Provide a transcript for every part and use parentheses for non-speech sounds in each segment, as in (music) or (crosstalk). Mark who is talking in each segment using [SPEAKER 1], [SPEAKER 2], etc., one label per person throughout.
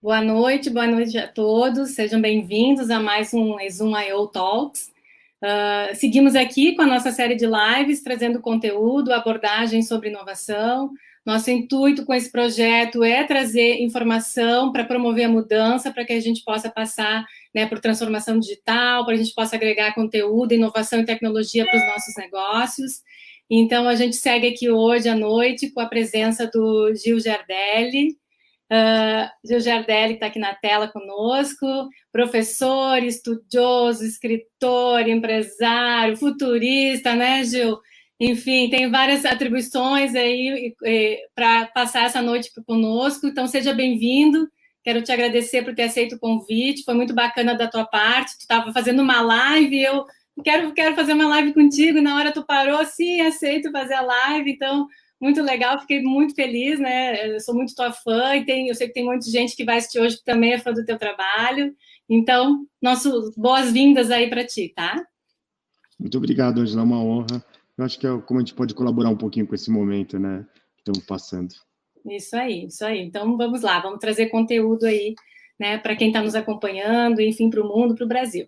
[SPEAKER 1] Boa noite, boa noite a todos. Sejam bem-vindos a mais um Exum I.O. Talks. Uh, seguimos aqui com a nossa série de lives, trazendo conteúdo, abordagem sobre inovação. Nosso intuito com esse projeto é trazer informação para promover a mudança, para que a gente possa passar né, por transformação digital, para a gente possa agregar conteúdo, inovação e tecnologia para os nossos negócios. Então, a gente segue aqui hoje à noite com a presença do Gil Giardelli, Uh, Gil Giardelli está aqui na tela conosco, professor, estudioso, escritor, empresário, futurista, né, Gil? Enfim, tem várias atribuições aí para passar essa noite conosco, então seja bem-vindo. Quero te agradecer por ter aceito o convite, foi muito bacana da tua parte. Tu estava fazendo uma live, eu quero, quero fazer uma live contigo, na hora tu parou, sim, aceito fazer a live, então muito legal, fiquei muito feliz, né? Eu sou muito tua fã e tem, eu sei que tem muita gente que vai assistir hoje que também é fã do teu trabalho. Então, nosso boas-vindas aí para ti, tá?
[SPEAKER 2] Muito obrigado, Angela, é uma honra. Eu acho que é como a gente pode colaborar um pouquinho com esse momento, né? Que estamos passando.
[SPEAKER 1] Isso aí, isso aí. Então, vamos lá, vamos trazer conteúdo aí, né, para quem está nos acompanhando, enfim, para o mundo, para o Brasil.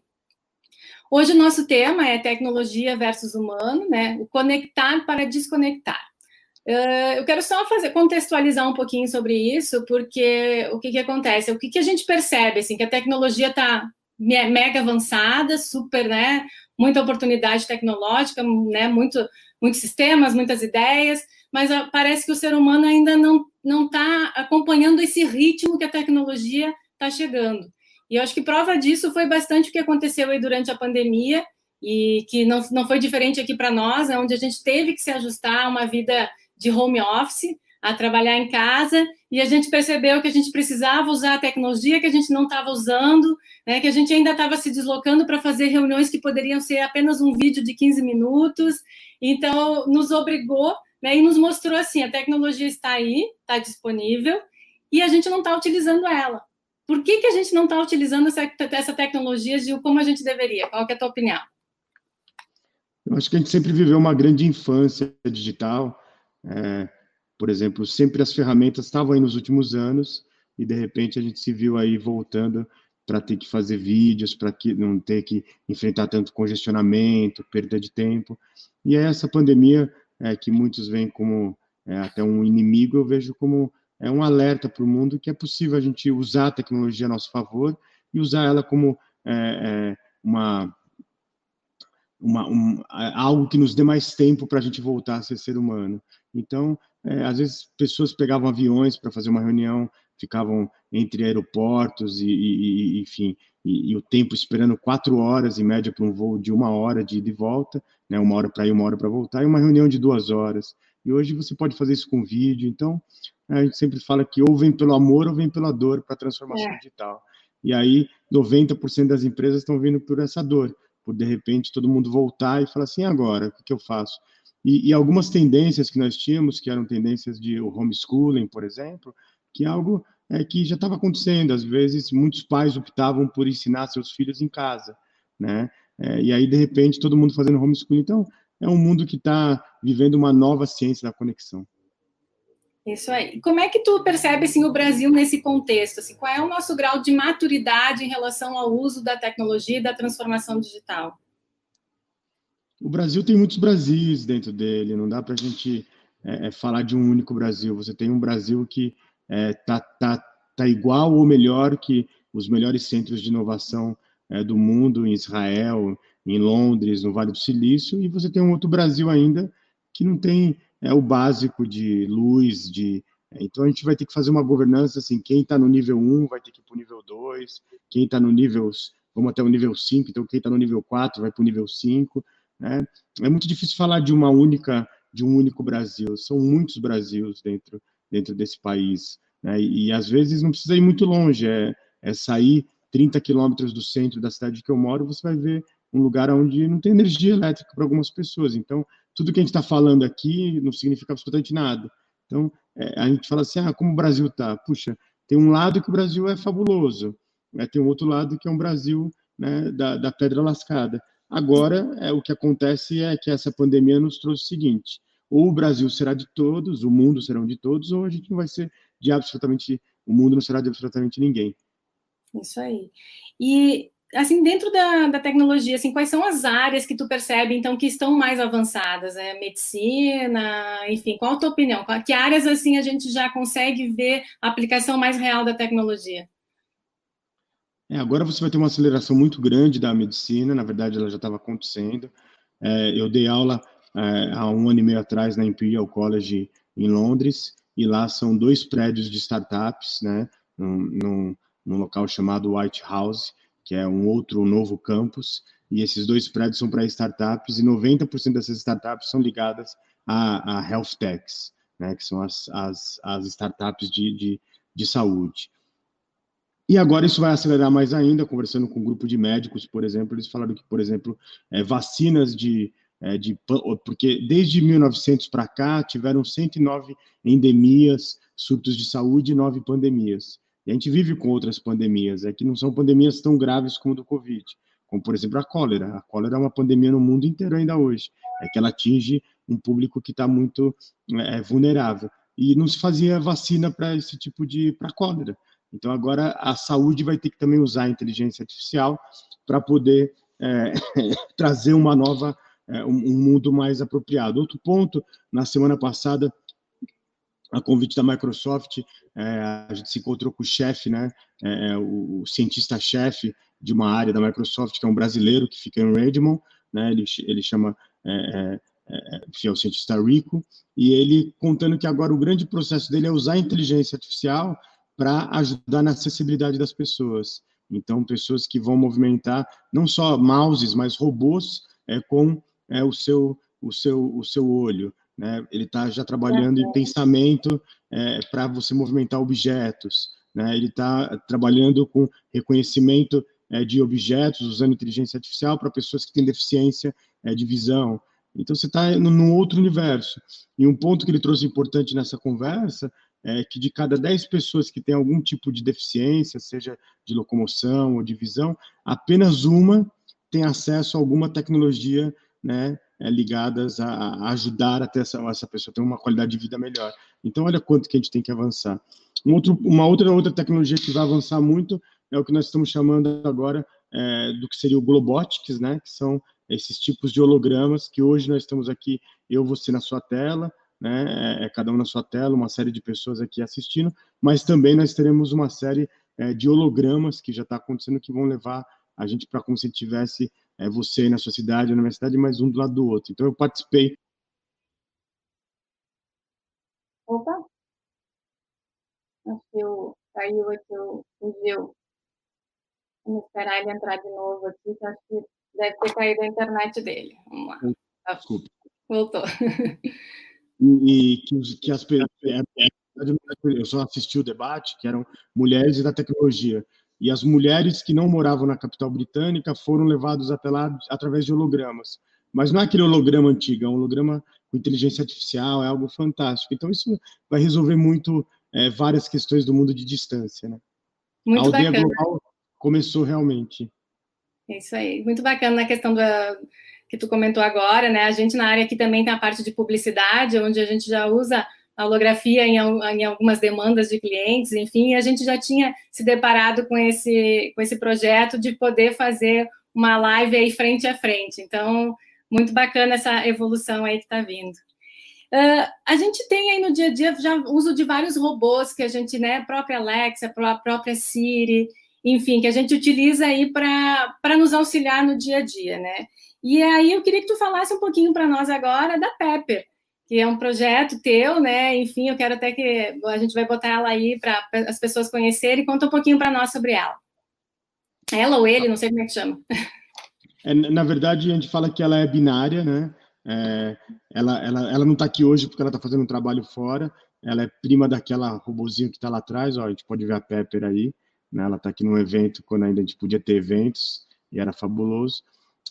[SPEAKER 1] Hoje o nosso tema é tecnologia versus humano, né? O conectar para desconectar. Uh, eu quero só fazer, contextualizar um pouquinho sobre isso, porque o que, que acontece? O que, que a gente percebe, assim, que a tecnologia está mega avançada, super, né, muita oportunidade tecnológica, né, muito, muitos sistemas, muitas ideias, mas uh, parece que o ser humano ainda não não está acompanhando esse ritmo que a tecnologia está chegando. E eu acho que prova disso foi bastante o que aconteceu aí durante a pandemia, e que não, não foi diferente aqui para nós, é onde a gente teve que se ajustar a uma vida de home office, a trabalhar em casa, e a gente percebeu que a gente precisava usar a tecnologia que a gente não estava usando, né, que a gente ainda estava se deslocando para fazer reuniões que poderiam ser apenas um vídeo de 15 minutos. Então, nos obrigou né, e nos mostrou assim: a tecnologia está aí, está disponível, e a gente não está utilizando ela. Por que, que a gente não está utilizando essa, essa tecnologia, Gil, como a gente deveria? Qual é a tua opinião?
[SPEAKER 2] Eu acho que a gente sempre viveu uma grande infância digital, é, por exemplo, sempre as ferramentas estavam aí nos últimos anos e de repente a gente se viu aí voltando para ter que fazer vídeos, para que não ter que enfrentar tanto congestionamento, perda de tempo. E é essa pandemia é, que muitos veem como é, até um inimigo, eu vejo como é um alerta para o mundo que é possível a gente usar a tecnologia a nosso favor e usar ela como é, é uma uma, um, algo que nos dê mais tempo para a gente voltar a ser ser humano. Então, é, às vezes, pessoas pegavam aviões para fazer uma reunião, ficavam entre aeroportos e, e, e enfim, e, e, o tempo esperando quatro horas, em média, para um voo de uma hora de ida e volta, né, uma hora para ir, uma hora para voltar, e uma reunião de duas horas. E hoje você pode fazer isso com vídeo. Então, a gente sempre fala que ou vem pelo amor ou vem pela dor para a transformação é. digital. E aí, 90% das empresas estão vindo por essa dor por de repente todo mundo voltar e falar assim, agora, o que, que eu faço? E, e, algumas tendências que nós tínhamos, que eram tendências de homeschooling, por exemplo, que é algo é, que já estava acontecendo. Às vezes, muitos pais optavam por ensinar seus filhos em casa, né? É, e aí, de repente, todo mundo fazendo homeschooling. Então, é um mundo que está vivendo uma nova ciência da conexão.
[SPEAKER 1] Isso aí. Como é que tu percebe assim, o Brasil nesse contexto? Assim, qual é o nosso grau de maturidade em relação ao uso da tecnologia e da transformação digital?
[SPEAKER 2] O Brasil tem muitos Brasis dentro dele, não dá para a gente é, é, falar de um único Brasil. Você tem um Brasil que está é, tá, tá, tá igual ou melhor que os melhores centros de inovação é, do mundo, em Israel, em Londres, no Vale do Silício, e você tem um outro Brasil ainda que não tem é o básico de luz, de então a gente vai ter que fazer uma governança assim, quem está no nível 1 vai ter que ir para o nível 2, quem está no nível, vamos até o nível 5, então quem está no nível 4 vai para o nível 5, né? É muito difícil falar de uma única, de um único Brasil, são muitos Brasils dentro, dentro desse país, né? E, e às vezes não precisa ir muito longe, é, é sair 30 quilômetros do centro da cidade que eu moro, você vai ver um lugar onde não tem energia elétrica para algumas pessoas, então tudo que a gente está falando aqui não significa absolutamente nada. Então, é, a gente fala assim, ah, como o Brasil está? Puxa, tem um lado que o Brasil é fabuloso, né? tem um outro lado que é um Brasil né, da, da pedra lascada. Agora, é, o que acontece é que essa pandemia nos trouxe o seguinte, ou o Brasil será de todos, o mundo será de todos, ou a gente não vai ser de absolutamente o mundo não será de absolutamente ninguém.
[SPEAKER 1] Isso aí. E assim, dentro da, da tecnologia, assim, quais são as áreas que tu percebe, então, que estão mais avançadas? É medicina, enfim, qual a tua opinião? Que áreas, assim, a gente já consegue ver a aplicação mais real da tecnologia?
[SPEAKER 2] É, agora você vai ter uma aceleração muito grande da medicina, na verdade ela já estava acontecendo. É, eu dei aula é, há um ano e meio atrás na Imperial College em Londres, e lá são dois prédios de startups, né, num, num, local chamado White House, que é um outro novo campus, e esses dois prédios são para startups, e 90% dessas startups são ligadas a, a health techs, né, que são as, as, as startups de, de, de saúde. E agora isso vai acelerar mais ainda, conversando com um grupo de médicos, por exemplo, eles falaram que, por exemplo, é, vacinas de, é, de, porque desde 1900 para cá tiveram 109 endemias, surtos de saúde e 9 pandemias. E a gente vive com outras pandemias, é que não são pandemias tão graves como do Covid, como por exemplo a cólera. A cólera é uma pandemia no mundo inteiro ainda hoje, é que ela atinge um público que está muito é, vulnerável. E não se fazia vacina para esse tipo de para cólera. Então, agora a saúde vai ter que também usar a inteligência artificial para poder é, (laughs) trazer uma nova, é, um, mundo mais apropriado. Outro ponto, na semana passada, a convite da Microsoft, é, a gente se encontrou com o chefe, né, é, o, o cientista-chefe de uma área da Microsoft, que é um brasileiro que fica em Redmond, né, ele, ele chama é, é, é, o cientista Rico, e ele contando que agora o grande processo dele é usar a inteligência artificial para ajudar na acessibilidade das pessoas. Então, pessoas que vão movimentar não só mouses, mas robôs é, com é, o, seu, o, seu, o seu olho. Né? Ele está já trabalhando em pensamento é, para você movimentar objetos. Né? Ele está trabalhando com reconhecimento é, de objetos, usando inteligência artificial para pessoas que têm deficiência é, de visão. Então, você está num outro universo. E um ponto que ele trouxe importante nessa conversa é que de cada 10 pessoas que têm algum tipo de deficiência, seja de locomoção ou de visão, apenas uma tem acesso a alguma tecnologia né, é, ligadas a, a, ajudar a ter essa, essa pessoa ter uma qualidade de vida melhor. Então, olha quanto que a gente tem que avançar. Um outro, uma outra, outra tecnologia que vai avançar muito é o que nós estamos chamando agora é, do que seria o Globotics, né, que são esses tipos de hologramas que hoje nós estamos aqui, eu, você na sua tela, né, é, é, cada um na sua tela, uma série de pessoas aqui assistindo, mas também nós teremos uma série é, de hologramas que já está acontecendo que vão levar a gente para como se tivesse é, você na sua cidade, na minha cidade, mais um do lado do outro. Então eu participei.
[SPEAKER 1] Opa! Acho que eu, caiu aqui o, o Vamos esperar ele entrar de novo aqui, que acho que deve ter caído a internet dele. Vamos lá. Desculpa. Voltou. (laughs)
[SPEAKER 2] e, que, que as é, é, eu só assisti o debate, que eram mulheres da tecnologia. E as mulheres que não moravam na capital britânica foram levadas até lá através de hologramas. Mas não é aquele holograma antigo, é um holograma com inteligência artificial, é algo fantástico. Então, isso vai resolver muito é, várias questões do mundo de distância. Né?
[SPEAKER 1] Muito a aldeia bacana. global
[SPEAKER 2] começou realmente.
[SPEAKER 1] Isso aí, muito bacana na questão da, que tu comentou agora, né? A gente na área aqui também tem a parte de publicidade, onde a gente já usa a holografia em, em, algumas demandas de clientes, enfim, a gente já tinha se deparado com esse, com esse projeto de poder fazer uma live aí frente a frente. Então, muito bacana essa evolução aí que está vindo. Uh, a gente tem aí no dia a dia já uso de vários robôs que a gente, né, a própria Alexa, a própria Siri, enfim, que a gente utiliza aí para nos auxiliar no dia a dia, né? E aí eu queria que tu falasse um pouquinho para nós agora da Pepper, que é um projeto teu, né? Enfim, eu quero até que a gente vai botar ela aí para as pessoas conhecerem. Conta um pouquinho para nós sobre ela. Ela ou ele, não sei como é que chama. (laughs)
[SPEAKER 2] É, na verdade, a gente fala que ela é binária, né? É, ela, ela, ela não está aqui hoje porque ela está fazendo um trabalho fora. Ela é prima daquela robozinho que está lá atrás. Ó, a gente pode ver a Pepper aí. Né? Ela está aqui num evento quando ainda a gente podia ter eventos e era fabuloso.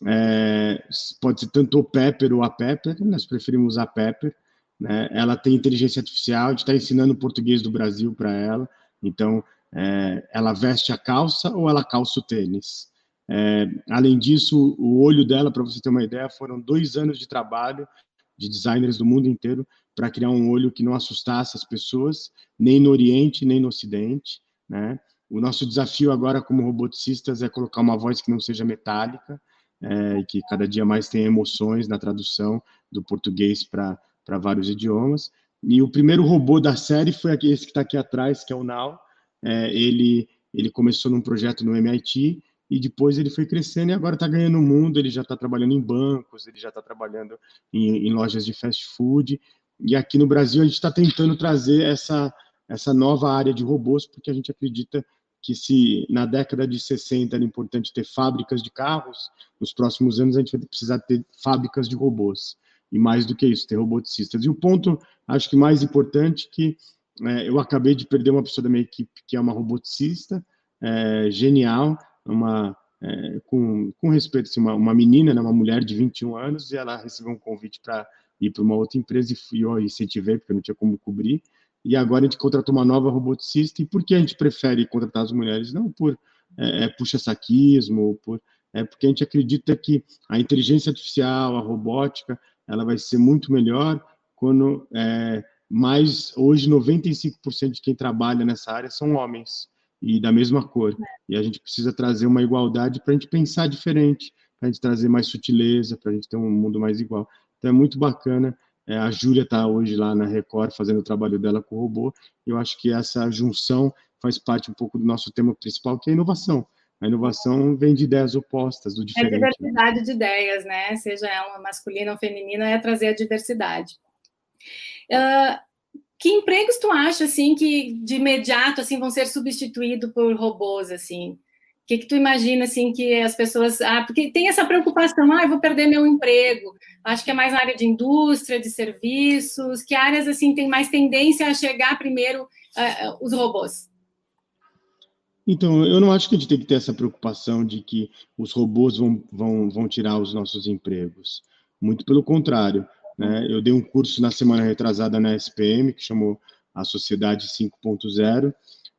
[SPEAKER 2] É, pode ser tanto o Pepper ou a Pepper, nós preferimos a Pepper. Né? Ela tem inteligência artificial, a gente está ensinando português do Brasil para ela, então é, ela veste a calça ou ela calça o tênis. É, além disso, o olho dela, para você ter uma ideia, foram dois anos de trabalho de designers do mundo inteiro para criar um olho que não assustasse as pessoas, nem no Oriente, nem no Ocidente, né? O nosso desafio agora como roboticistas é colocar uma voz que não seja metálica, é, que cada dia mais tenha emoções na tradução do português para vários idiomas. E o primeiro robô da série foi esse que está aqui atrás, que é o Now. É, ele, ele começou num projeto no MIT e depois ele foi crescendo e agora está ganhando o mundo. Ele já está trabalhando em bancos, ele já está trabalhando em, em, lojas de fast food. E aqui no Brasil a gente está tentando trazer essa, essa nova área de robôs, porque a gente acredita que se na década de 60 era importante ter fábricas de carros, nos próximos anos a gente vai precisar ter fábricas de robôs. E mais do que isso, ter roboticistas. E o ponto, acho que mais importante, que é, eu acabei de perder uma pessoa da minha equipe que é uma roboticista, é, genial, uma, é, com, com respeito, assim, uma, uma menina, né, uma mulher de 21 anos, e ela recebeu um convite para ir para uma outra empresa e fui eu incentivei, porque eu não tinha como cobrir, e agora a gente contratou uma nova roboticista. E por que a gente prefere contratar as mulheres? Não por é, é, puxa-saquismo, por, é porque a gente acredita que a inteligência artificial, a robótica, ela vai ser muito melhor quando é, mais, hoje, 95% de quem trabalha nessa área são homens e da mesma cor. E a gente precisa trazer uma igualdade para a gente pensar diferente, para a gente trazer mais sutileza, para a gente ter um mundo mais igual. Então é muito bacana é, a Júlia está hoje lá na Record fazendo o trabalho dela com o robô. Eu acho que essa junção faz parte um pouco do nosso tema principal, que é a inovação. A inovação vem de ideias opostas, do diferente.
[SPEAKER 1] É diversidade de ideias, né? Seja ela masculina ou feminina, é trazer a diversidade. Uh, que empregos tu acha, assim, que de imediato, assim, vão ser substituídos por robôs, assim? Que, que tu imagina assim que as pessoas. Ah, porque tem essa preocupação, ah, eu vou perder meu emprego. Acho que é mais na área de indústria, de serviços, que áreas assim tem mais tendência a chegar primeiro uh, os robôs?
[SPEAKER 2] Então, eu não acho que a gente tem que ter essa preocupação de que os robôs vão, vão, vão tirar os nossos empregos. Muito pelo contrário. Né? Eu dei um curso na semana retrasada na SPM, que chamou a Sociedade 5.0,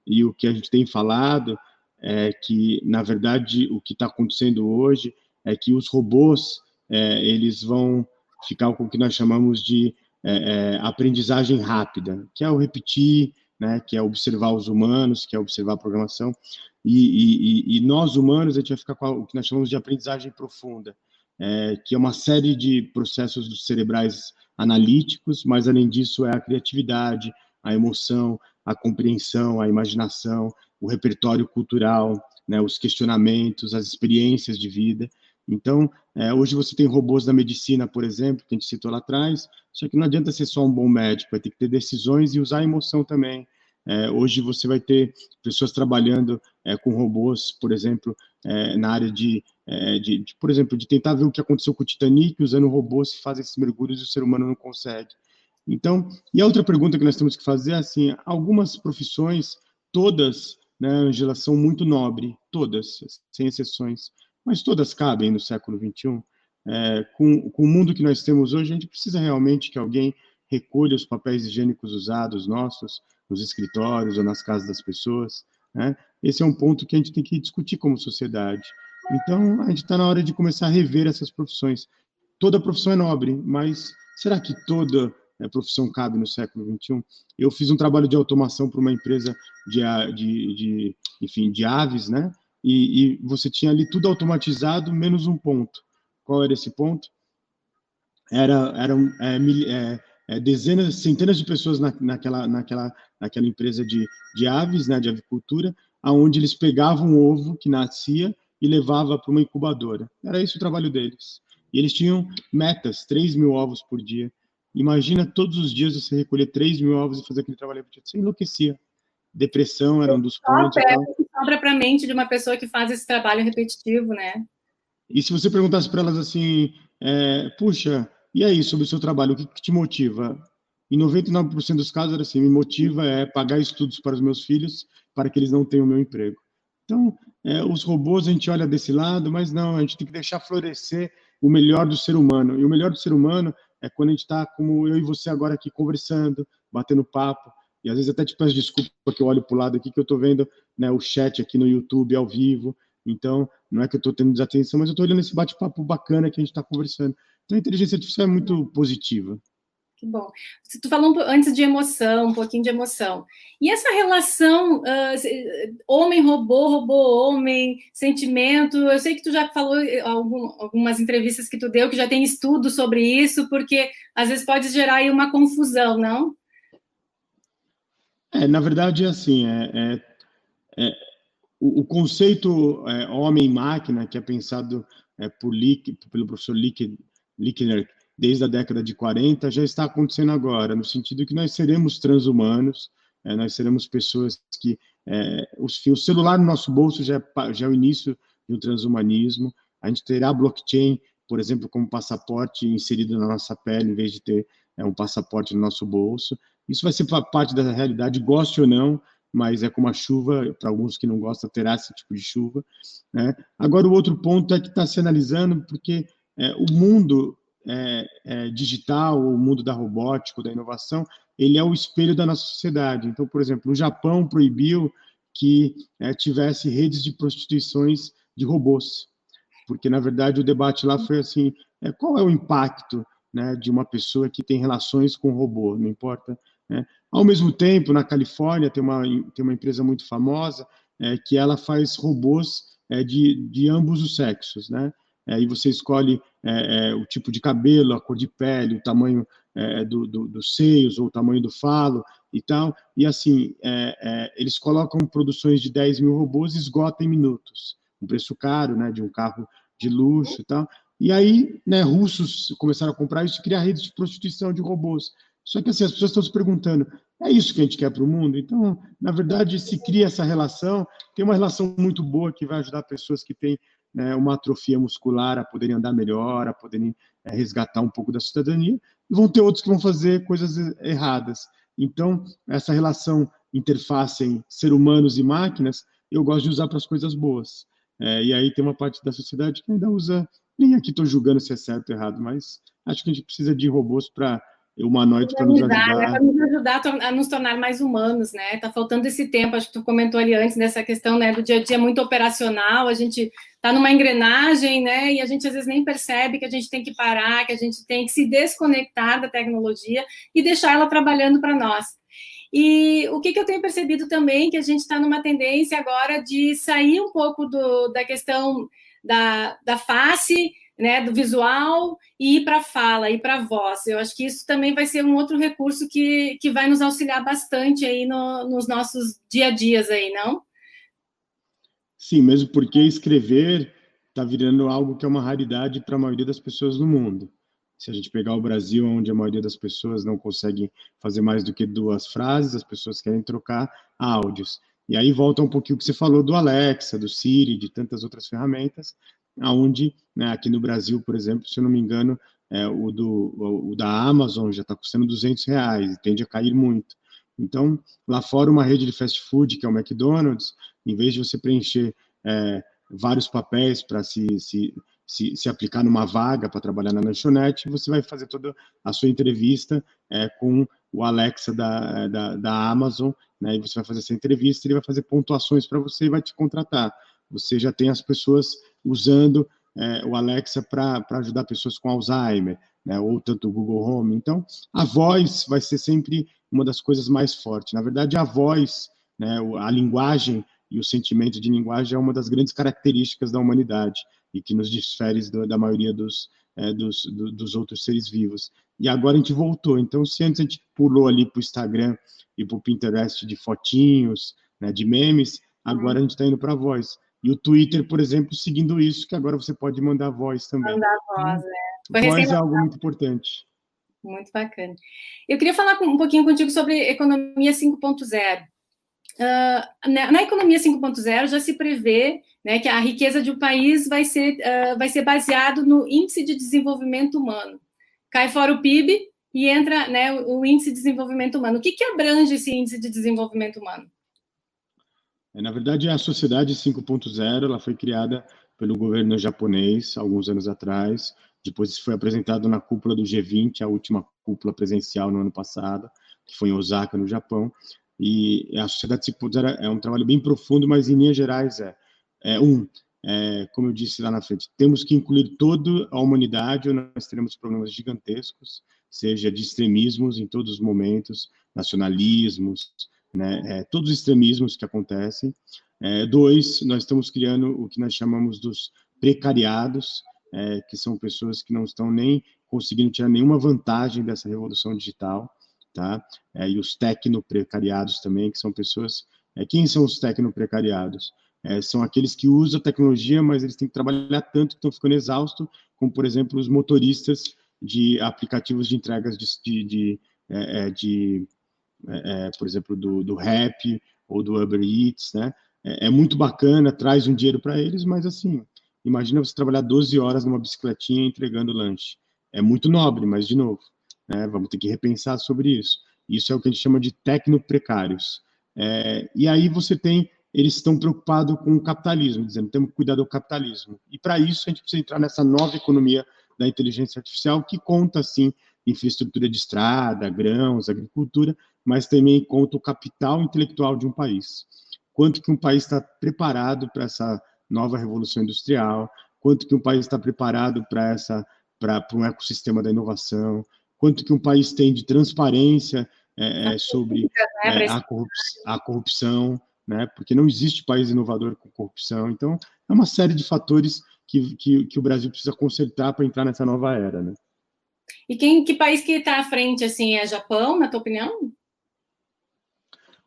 [SPEAKER 2] e o que a gente tem falado é que, na verdade, o que está acontecendo hoje é que os robôs é, eles vão ficar com o que nós chamamos de é, é, aprendizagem rápida, que é o repetir, né, que é observar os humanos, que é observar a programação, e, e, e nós humanos a gente vai ficar com o que nós chamamos de aprendizagem profunda, é, que é uma série de processos cerebrais analíticos, mas além disso é a criatividade, a emoção, a compreensão, a imaginação, o repertório cultural, né, os questionamentos, as experiências de vida. Então, é, hoje você tem robôs da medicina, por exemplo, que a gente citou lá atrás, só que não adianta ser só um bom médico, vai ter que ter decisões e usar a emoção também. É, hoje você vai ter pessoas trabalhando é, com robôs, por exemplo, é, na área de, é, de, de, por exemplo, de tentar ver o que aconteceu com o Titanic, usando robôs que fazem esses mergulhos e o ser humano não consegue. Então, e a outra pergunta que nós temos que fazer é assim, algumas profissões, todas né, Angela, são muito nobre, todas, sem exceções, mas todas cabem no século XXI. É, com, com o mundo que nós temos hoje, a gente precisa realmente que alguém recolha os papéis higiênicos usados nossos nos escritórios ou nas casas das pessoas. Né? Esse é um ponto que a gente tem que discutir como sociedade. Então, a gente está na hora de começar a rever essas profissões. Toda profissão é nobre, mas será que toda a profissão cabe no século XXI. Eu fiz um trabalho de automação para uma empresa de, de, de, enfim, de aves, né? E, e, você tinha ali tudo automatizado, menos um ponto. Qual era esse ponto? Era, eram é, é, é, dezenas, centenas de pessoas na, naquela, naquela, naquela empresa de, de aves, né, de avicultura, aonde eles pegavam o ovo que nascia e levava para uma incubadora. Era esse o trabalho deles. E eles tinham metas, 3 mil ovos por dia. Imagina todos os dias você recolher 3 mil ovos e fazer aquele trabalho repetido. Você enlouquecia. Depressão era um dos pontos.
[SPEAKER 1] É o que sobra para a mente de uma pessoa que faz esse trabalho repetitivo, né?
[SPEAKER 2] E se você perguntasse para elas assim, é, puxa, e aí, sobre o seu trabalho, o que, que te motiva? Em 99% dos casos era assim, me motiva é pagar estudos para os meus filhos para que eles não tenham o meu emprego. Então, é, os robôs a gente olha desse lado, mas não, a gente tem que deixar florescer o melhor do ser humano. E o melhor do ser humano é quando a gente está como eu e você agora aqui conversando, batendo papo, e às vezes até te peço desculpa porque eu olho para o lado aqui que eu estou vendo né, o chat aqui no YouTube ao vivo, então não é que eu estou tendo desatenção, mas eu estou olhando esse bate-papo bacana que a gente está conversando. Então, a inteligência artificial é muito positiva.
[SPEAKER 1] Que bom. Tu falou antes de emoção, um pouquinho de emoção. E essa relação uh, homem-robô, robô-homem, sentimento, eu sei que tu já falou algum, algumas entrevistas que tu deu, que já tem estudo sobre isso, porque às vezes pode gerar aí uma confusão, não?
[SPEAKER 2] É, na verdade, é assim, é, é, é o, o, conceito é, homem-máquina, que é pensado é, por Lick, pelo professor Lickner, desde a década de 40 já está acontecendo agora, no sentido que nós seremos transhumanos, é, nós seremos pessoas que é, os, o celular no nosso bolso já é, já é o início um transhumanismo, a gente terá blockchain, por exemplo, como passaporte inserido na nossa pele, em vez de ter é, um passaporte no nosso bolso. Isso vai ser parte da realidade, goste ou não, mas é como a chuva, para alguns que não gostam, terá esse tipo de chuva. Né? Agora, o outro ponto é que está se analisando, porque é, o mundo é, é, digital, o mundo da robótica, da inovação, ele é o espelho da nossa sociedade. Então, por exemplo, o Japão proibiu que é, tivesse redes de prostituições de robôs, porque na verdade o debate lá foi assim: é, qual é o impacto né, de uma pessoa que tem relações com robô? Não importa. Né? Ao mesmo tempo, na Califórnia tem uma tem uma empresa muito famosa é, que ela faz robôs é, de, de ambos os sexos, né? É, e você escolhe é, é, o tipo de cabelo, a cor de pele, o tamanho é, do, do, dos seios ou o tamanho do falo e tal. E assim, é, é, eles colocam produções de 10 mil robôs e esgotam em minutos. Um preço caro, né, de um carro de luxo e tal. E aí, né, russos começaram a comprar isso e criar redes de prostituição de robôs. Só que assim, as pessoas estão se perguntando, é isso que a gente quer para o mundo? Então, na verdade, se cria essa relação, tem uma relação muito boa que vai ajudar pessoas que têm né, uma atrofia muscular a poderem andar melhor, a poderem é, resgatar um pouco da cidadania, e vão ter outros que vão fazer coisas erradas. Então, essa relação interface em ser humanos e máquinas, eu gosto de usar para as coisas boas. É, e aí tem uma parte da sociedade que ainda usa, nem aqui estou julgando se é certo ou errado, mas acho que a gente precisa de robôs para humanoides para nos ajudar. Né?
[SPEAKER 1] Para nos ajudar a nos tornar mais humanos, né? Tá faltando esse tempo, acho que tu comentou ali antes dessa questão, né, do dia a dia muito operacional, a gente tá numa engrenagem, né, e a gente às vezes nem percebe que a gente tem que parar, que a gente tem que se desconectar da tecnologia e deixar ela trabalhando para nós. E o que, que, eu tenho percebido também, que a gente está numa tendência agora de sair um pouco do, da questão da, da face né, do visual e ir para a fala, ir para a voz. Eu acho que isso também vai ser um outro recurso que, que vai nos auxiliar bastante aí no, nos nossos dia a dias aí, não?
[SPEAKER 2] Sim, mesmo porque escrever está virando algo que é uma raridade para a maioria das pessoas no mundo. Se a gente pegar o Brasil, onde a maioria das pessoas não consegue fazer mais do que duas frases, as pessoas querem trocar áudios. E aí volta um pouquinho o que você falou do Alexa, do Siri, de tantas outras ferramentas, aonde né, aqui no Brasil, por exemplo, se eu não me engano, é, o, do, o, da Amazon já está custando 200 reais tende a cair muito. Então, lá fora, uma rede de fast food, que é o McDonald's, em vez de você preencher é, vários papéis para se, se, se, se, aplicar numa vaga para trabalhar na lanchonete, você vai fazer toda a sua entrevista é, com o Alexa da, da, da Amazon, né, e você vai fazer essa entrevista, ele vai fazer pontuações para você e vai te contratar. Você já tem as pessoas usando é, o Alexa para ajudar pessoas com Alzheimer, né, ou tanto o Google Home. Então, a voz vai ser sempre uma das coisas mais fortes. Na verdade, a voz, né, a linguagem e o sentimento de linguagem é uma das grandes características da humanidade e que nos difere da maioria dos, é, dos, do, dos outros seres vivos. E agora a gente voltou. Então, se antes a gente pulou ali para o Instagram e para o Pinterest de fotinhos, né, de memes, agora a gente está indo para a voz. E o Twitter, por exemplo, seguindo isso, que agora você pode mandar voz também.
[SPEAKER 1] Mandar voz, né?
[SPEAKER 2] Foi voz é algo muito importante.
[SPEAKER 1] Muito bacana. Eu queria falar um pouquinho contigo sobre economia 5.0. Uh, na, na, economia 5.0 já se prevê né, que a riqueza de um país vai ser, uh, vai ser baseado no índice de desenvolvimento humano. Cai fora o PIB e entra né, o índice de desenvolvimento humano. O que, que abrange esse índice de desenvolvimento humano?
[SPEAKER 2] É, na verdade, a Sociedade 5.0 ela foi criada pelo governo japonês alguns anos atrás. Depois foi apresentado na cúpula do G20, a última cúpula presencial no ano passado, que foi em Osaka, no Japão. E a Sociedade 5.0 é um trabalho bem profundo, mas em linhas gerais é, é um é, como eu disse lá na frente, temos que incluir toda a humanidade ou nós teremos problemas gigantescos, seja de extremismos em todos os momentos, nacionalismos, né, é, todos os extremismos que acontecem. É, dois, nós estamos criando o que nós chamamos dos precariados, é, que são pessoas que não estão nem conseguindo tirar nenhuma vantagem dessa revolução digital, tá? É, e os tecnoprecariados também, que são pessoas... É, quem são os tecnoprecariados? É, são aqueles que usam a tecnologia, mas eles têm que trabalhar tanto que estão ficando exaustos, como, por exemplo, os motoristas de aplicativos de entregas de, de, de, é, é de é, é, por exemplo, do, do Rap ou do Uber Eats, né? É, é muito bacana, traz um dinheiro para eles, mas assim, imagina você trabalhar 12 horas numa bicicletinha entregando lanche. É muito nobre, mas de novo, né? Vamos ter que repensar sobre isso. Isso é o que a gente chama de tecnoprecários. É, e aí você tem eles estão preocupados com o capitalismo, dizendo temos que cuidar do capitalismo. E para isso a gente precisa entrar nessa nova economia da inteligência artificial que conta sim infraestrutura de estrada, grãos, agricultura, mas também conta o capital intelectual de um país. Quanto que um país está preparado para essa nova revolução industrial, quanto que um país está preparado para essa para um ecossistema da inovação, quanto que um país tem de transparência é, é sobre né, é, a, corrupção, a corrupção né? Porque não existe país inovador com corrupção. Então, é uma série de fatores que, que, que o Brasil precisa consertar para entrar nessa nova era, né?
[SPEAKER 1] E quem, que país que está à frente, assim, é Japão, na tua opinião?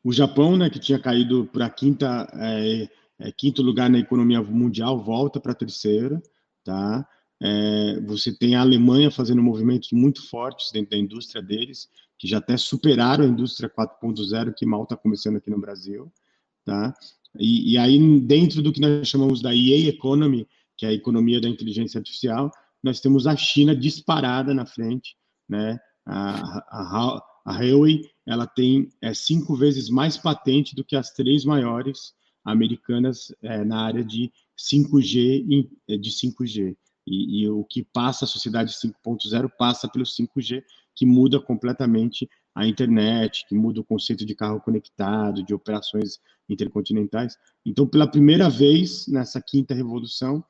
[SPEAKER 2] O Japão, né, que tinha caído para quinta, é, é, quinto lugar na economia mundial, volta para terceira, tá? É, você tem a Alemanha fazendo movimentos muito fortes dentro da indústria deles, que já até superaram a indústria 4.0 que mal está começando aqui no Brasil tá? E, e, aí, dentro do que nós chamamos da EA Economy, que é a economia da inteligência artificial, nós temos a China disparada na frente, né? A, a, a Huawei, ela tem é, cinco vezes mais patente do que as três maiores americanas é, na área de 5G e, é, de 5G. E, e, o que passa a sociedade 5.0 passa pelo 5G, que muda completamente a internet, que muda o conceito de carro conectado, de operações intercontinentais. Então, pela primeira vez nessa quinta revolução,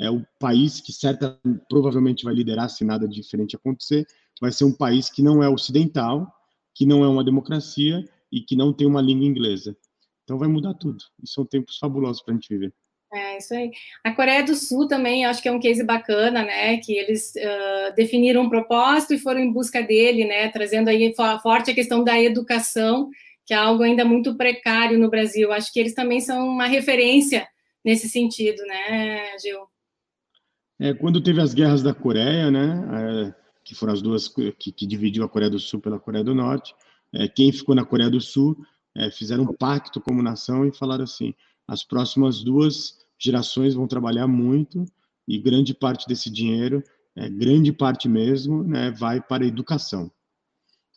[SPEAKER 2] é o país que certa provavelmente vai liderar se nada diferente acontecer, vai ser um país que não é ocidental, que não é uma democracia e que não tem uma língua inglesa. Então vai mudar tudo. E são tempos fabulosos para a gente viver.
[SPEAKER 1] É, isso aí. A Coreia do Sul também, acho que é um case bacana, né, que eles uh, definiram um propósito e foram em busca dele, né, trazendo aí forte a questão da educação, que é algo ainda muito precário no Brasil. Acho que eles também são uma referência nesse sentido, né, Gil?
[SPEAKER 2] É, quando teve as guerras da Coreia, né, é, que foram as duas que, que, dividiu a Coreia do Sul pela Coreia do Norte, é, quem ficou na Coreia do Sul é, fizeram um pacto como nação e falaram assim: as próximas duas gerações vão trabalhar muito e grande parte desse dinheiro, é, grande parte mesmo, né, vai para a educação.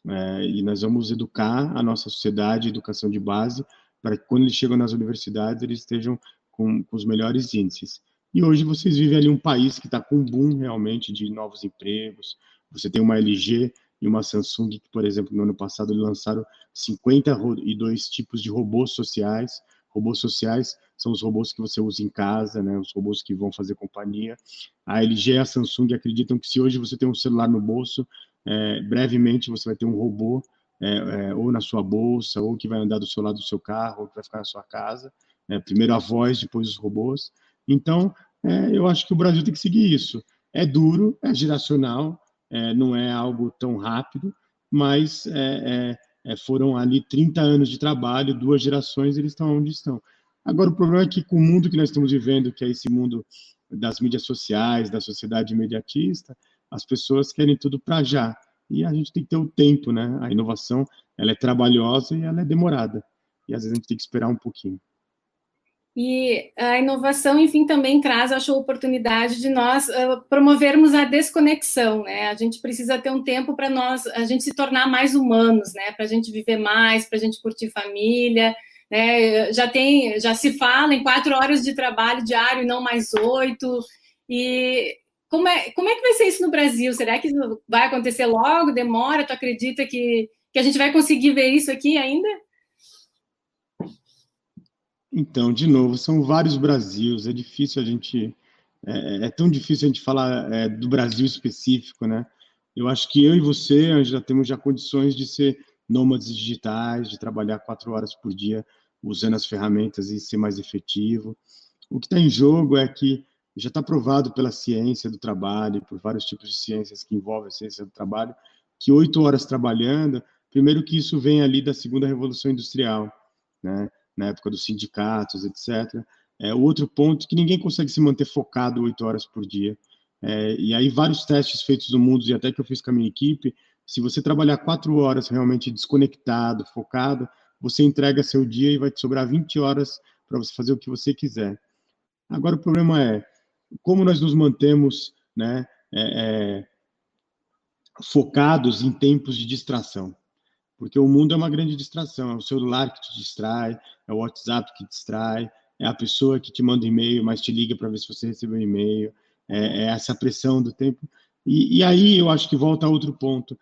[SPEAKER 2] É, e nós vamos educar a nossa sociedade, educação de base, para que quando eles chegam nas universidades eles estejam com, com os melhores índices. E hoje vocês vivem ali um país que está com um boom realmente de novos empregos. Você tem uma LG e uma Samsung que, por exemplo, no ano passado lançaram 52 tipos de robôs sociais. Robôs sociais são os robôs que você usa em casa, né? Os robôs que vão fazer companhia. A LG e a Samsung acreditam que se hoje você tem um celular no bolso, é, brevemente você vai ter um robô é, é, ou na sua bolsa, ou que vai andar do seu lado do seu carro, ou que vai ficar na sua casa. É, primeiro a voz, depois os robôs. Então, é, eu acho que o Brasil tem que seguir isso. É duro, é geracional, é, não é algo tão rápido, mas foram ali 30 anos de trabalho, duas gerações, eles estão onde estão. Agora, o problema é que com o mundo que nós estamos vivendo, que é esse mundo das mídias sociais, da sociedade imediatista, as pessoas querem tudo para já. E a gente tem que ter o tempo, né? A inovação, ela é trabalhosa e ela é demorada. E às vezes a gente tem que esperar um pouquinho.
[SPEAKER 1] E a inovação, enfim, também traz, acho, a oportunidade de nós uh, promovermos a desconexão, né? A gente precisa ter um tempo para nós, a gente se tornar mais humanos, né? Para a gente viver mais, para a gente curtir família, né? Já tem, já se fala em quatro horas de trabalho diário não mais oito. E como é, como é que vai ser isso no Brasil? Será que vai acontecer logo? Demora? Tu acredita que, que a gente vai conseguir ver isso aqui ainda?
[SPEAKER 2] Então, de novo, são vários Brasils, é difícil a gente. É, é tão difícil a gente falar é, do Brasil específico, né? Eu acho que eu e você já temos já condições de ser nômades digitais, de trabalhar quatro horas por dia usando as ferramentas e ser mais efetivo. O que está em jogo é que já está provado pela ciência do trabalho, por vários tipos de ciências que envolvem a ciência do trabalho, que oito horas trabalhando, primeiro que isso vem ali da segunda revolução industrial, né? Na época dos sindicatos, etc. É, outro ponto que ninguém consegue se manter focado oito horas por dia. É, e aí vários testes feitos no mundo, e até que eu fiz com a minha equipe, se você trabalhar quatro horas realmente desconectado, focado, você entrega seu dia e vai te sobrar 20 horas para você fazer o que você quiser. Agora o problema é como nós nos mantemos né, é, é, focados em tempos de distração. Porque o mundo é uma grande distração. É o celular que te distrai, é o WhatsApp que te distrai, é a pessoa que te manda e-mail, mas te liga para ver se você recebeu e-mail, é, é, essa pressão do tempo. E, e, aí eu acho que volta a outro ponto.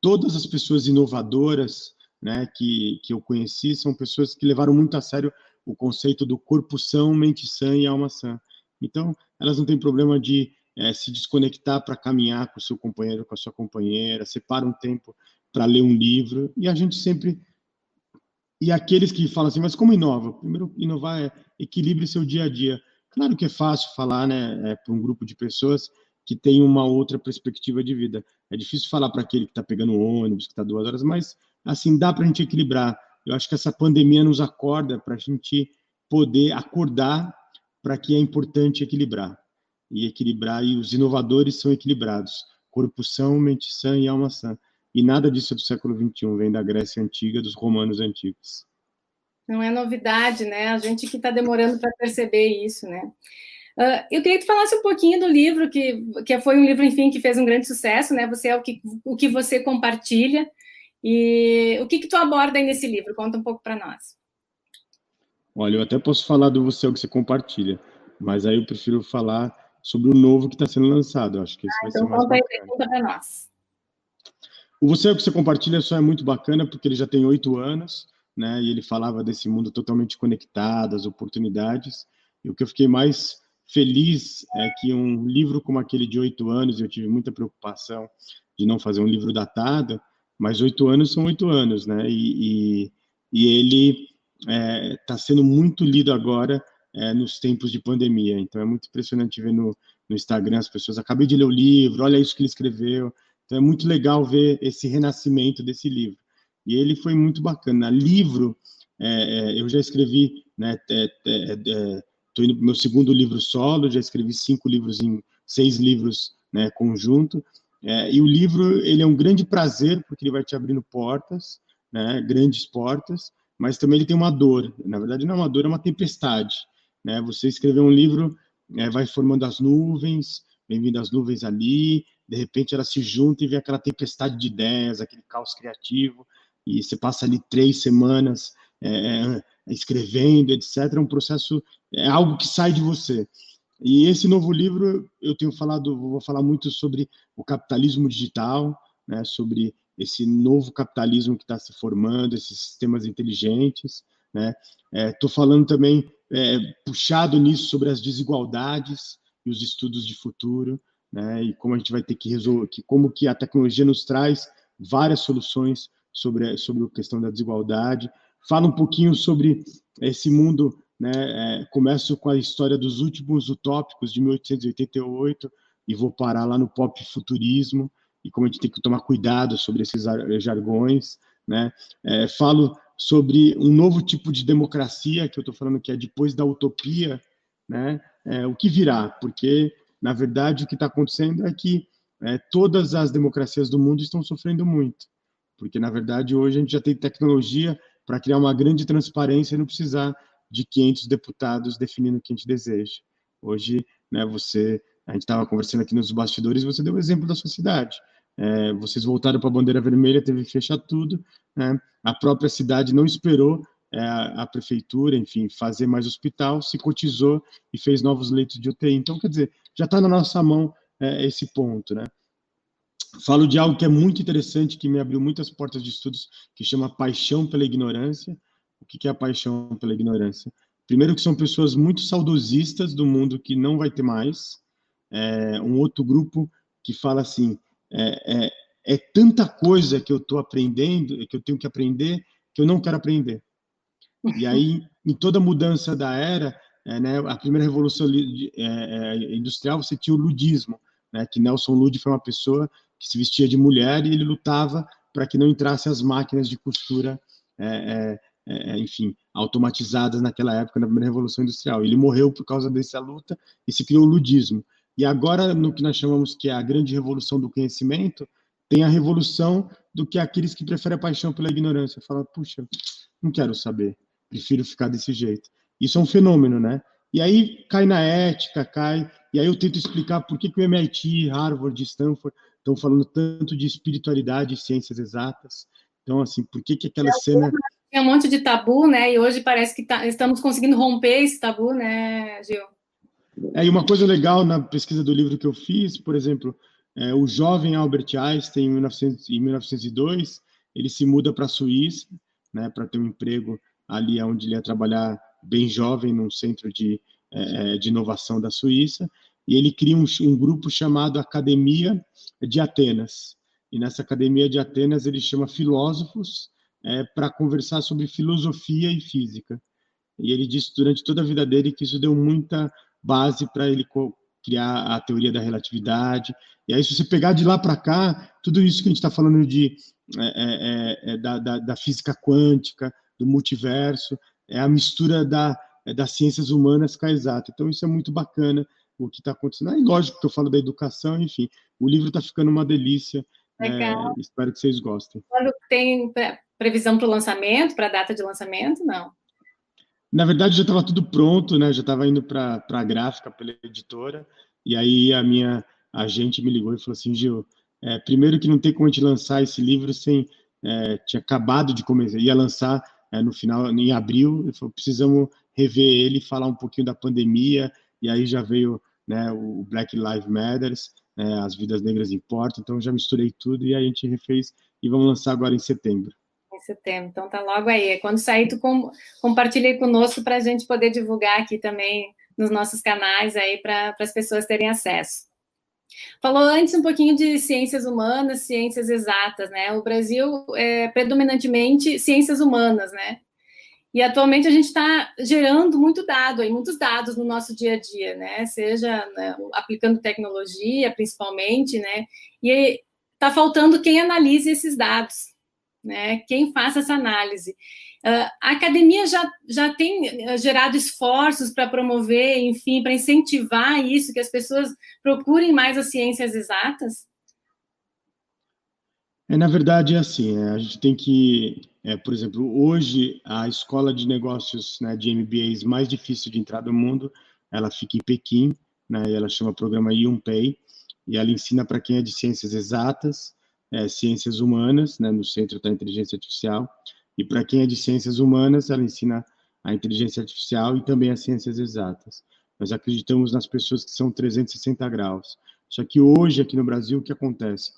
[SPEAKER 2] Todas as pessoas inovadoras né, que, que eu conheci são pessoas que levaram muito a sério o conceito do corpo são, mente sã e alma sã. Então, elas não têm problema de é, se desconectar para caminhar com o seu companheiro, com a sua companheira, separa um tempo para ler um livro, e a gente sempre. E aqueles que falam assim, mas como inova? Primeiro, inovar é equilibre seu dia a dia. Claro que é fácil falar né, é, para um grupo de pessoas que tem uma outra perspectiva de vida. É difícil falar para aquele que está pegando ônibus, que está duas horas, mas assim dá para a gente equilibrar. Eu acho que essa pandemia nos acorda para a gente poder acordar para que é importante equilibrar. E equilibrar, e os inovadores são equilibrados. Corpo são, mente sã e alma sã. E nada disso é do século XXI, vem da Grécia Antiga, dos romanos antigos.
[SPEAKER 1] Não é novidade, né? A gente que está demorando para perceber isso, né? Uh, eu queria que tu falasse um pouquinho do livro, que, que foi um livro, enfim, que fez um grande sucesso, né? Você é o que, o que você compartilha. E o que, que tu aborda aí nesse livro? Conta um pouco para nós.
[SPEAKER 2] Olha, eu até posso falar do você é o que você compartilha, mas aí eu prefiro falar sobre o novo que está sendo lançado. Eu acho que esse ah, vai então ser mais conta aí, conta para nós. O Você é o que você compartilha só é muito bacana porque ele já tem oito anos, né? E ele falava desse mundo totalmente conectado, as oportunidades. E o que eu fiquei mais feliz é que um livro como aquele de oito anos, eu tive muita preocupação de não fazer um livro datado, mas oito anos são oito anos, né? E, e, e ele está é, tá sendo muito lido agora é, nos tempos de pandemia. Então é muito impressionante ver no, no Instagram as pessoas. Acabei de ler o livro, olha isso que ele escreveu. Então é muito legal ver esse renascimento desse livro. E ele foi muito bacana. Livro, é, é eu já escrevi, né? Estou indo para o meu segundo livro solo, já escrevi cinco livros em seis livros, né? Conjunto. É, e o livro ele é um grande prazer porque ele vai te abrindo portas, né? Grandes portas. Mas também ele tem uma dor. Na verdade não é uma dor, é uma tempestade. Né? Você escrever um livro é, vai formando as nuvens, vem vindo as nuvens ali, de repente ela se junta e vem aquela tempestade de ideias, aquele caos criativo, e você passa ali três semanas é, é, escrevendo, etc. É um processo, é algo que sai de você. E esse novo livro, eu tenho falado, vou falar muito sobre o capitalismo digital, né, sobre esse novo capitalismo que está se formando, esses sistemas inteligentes. Estou né? falando também, é, puxado nisso, sobre as desigualdades os estudos de futuro né? E como a gente vai ter que resolver, que como que a tecnologia nos traz várias soluções sobre sobre a questão da desigualdade. Fala um pouquinho sobre esse mundo, né? É, começo com a história dos últimos utópicos de 1888 e vou parar lá no pop futurismo e como a gente tem que tomar cuidado sobre esses jargões, né? É, falo sobre um novo tipo de democracia que eu estou falando que é depois da utopia, né? É, o que virá? Porque na verdade, o que está acontecendo é que é, todas as democracias do mundo estão sofrendo muito, porque, na verdade, hoje a gente já tem tecnologia para criar uma grande transparência e não precisar de 500 deputados definindo o que a gente deseja. Hoje, né, você, a gente estava conversando aqui nos bastidores, você deu o exemplo da sua cidade. É, vocês voltaram para a bandeira vermelha, teve que fechar tudo. Né? A própria cidade não esperou a, prefeitura, enfim, fazer mais hospital, se cotizou e fez novos leitos de UTI. Então, quer dizer, já está na nossa mão é, esse ponto, né? Falo de algo que é muito interessante, que me abriu muitas portas de estudos, que chama paixão pela ignorância. O que é a paixão pela ignorância? Primeiro que são pessoas muito saudosistas do mundo que não vai ter mais. É, um outro grupo que fala assim, é, é, é tanta coisa que eu estou aprendendo, que eu tenho que aprender, que eu não quero aprender. E aí, em toda mudança da era, é, né, a primeira revolução é, é, industrial, você tinha o ludismo, né, que Nelson Lud foi uma pessoa que se vestia de mulher e ele lutava para que não entrassem as máquinas de costura, é, é, é, enfim, automatizadas naquela época, na primeira revolução industrial. Ele morreu por causa dessa luta e se criou o ludismo. E agora, no que nós chamamos que é a grande revolução do conhecimento, tem a revolução do que aqueles que preferem a paixão pela ignorância. Fala, puxa, não quero saber, prefiro ficar desse jeito. Isso é um fenômeno, né? E aí cai na ética, cai. E aí eu tento explicar por que, que o MIT, Harvard, Stanford estão falando tanto de espiritualidade e ciências exatas. Então, assim, por que, que aquela cena.
[SPEAKER 1] Tem um monte de tabu, né? E hoje parece que tá, estamos conseguindo romper esse tabu, né, Gil?
[SPEAKER 2] É, e uma coisa legal na pesquisa do livro que eu fiz, por exemplo, é, o jovem Albert Einstein, em, 1900, em 1902, ele se muda para a Suíça, né, para ter um emprego ali onde ele ia trabalhar bem jovem, num centro de, é, é, de inovação da Suíça, e ele cria um, um grupo chamado Academia de Atenas. E nessa Academia de Atenas ele chama filósofos é, para conversar sobre filosofia e física. E ele disse durante toda a vida dele que isso deu muita base para ele criar a teoria da relatividade. E aí, se você pegar de lá para cá, tudo isso que a gente está falando de, é, é, é, é da, da, da, física quântica, do multiverso, é a mistura da, é, das ciências humanas com a exata. Então, isso é muito bacana o que está acontecendo. Aí, lógico que eu falo da educação, enfim, o livro está ficando uma delícia. Legal. É, espero que vocês gostem.
[SPEAKER 1] Quando tem previsão para o lançamento, para a data de lançamento? Não.
[SPEAKER 2] Na verdade, já estava tudo pronto, né? Já estava indo para a gráfica pela editora. E aí a minha agente me ligou e falou assim, Gil, é, primeiro que não tem como a gente lançar esse livro sem é, tinha acabado de começar, ia lançar é, no final em abril. Falou, precisamos rever ele, falar um pouquinho da pandemia. E aí já veio né, o Black Lives Matters, né, as vidas negras importam. Então já misturei tudo e a gente refez e vamos lançar agora em setembro
[SPEAKER 1] em setembro. Então tá logo aí. Quando sair, tu com, compartilhe conosco para a gente poder divulgar aqui também nos nossos canais aí para as pessoas terem acesso. Falou antes um pouquinho de ciências humanas, ciências exatas, né? O Brasil é predominantemente ciências humanas, né? E atualmente a gente está gerando muito dado, aí, muitos dados no nosso dia a dia, né? Seja né, aplicando tecnologia, principalmente, né? E está faltando quem analise esses dados, né? Quem faça essa análise. Uh, a academia já, já tem ah, gerado esforços para promover, enfim, para incentivar isso, que as pessoas procurem mais as ciências exatas?
[SPEAKER 2] É, na verdade, é assim, é, a gente tem que, é, por exemplo, hoje a escola de negócios né, de MBAs mais difícil de entrar do mundo, ela fica em Pequim, né, e ela chama programa Yunpei, e ela ensina para quem é de ciências exatas, é, ciências humanas, né, no centro da inteligência artificial, e para quem é de ciências humanas, ela ensina a inteligência artificial e também as ciências exatas. Nós acreditamos nas pessoas que são 360 graus. Só que hoje, aqui no Brasil, o que acontece?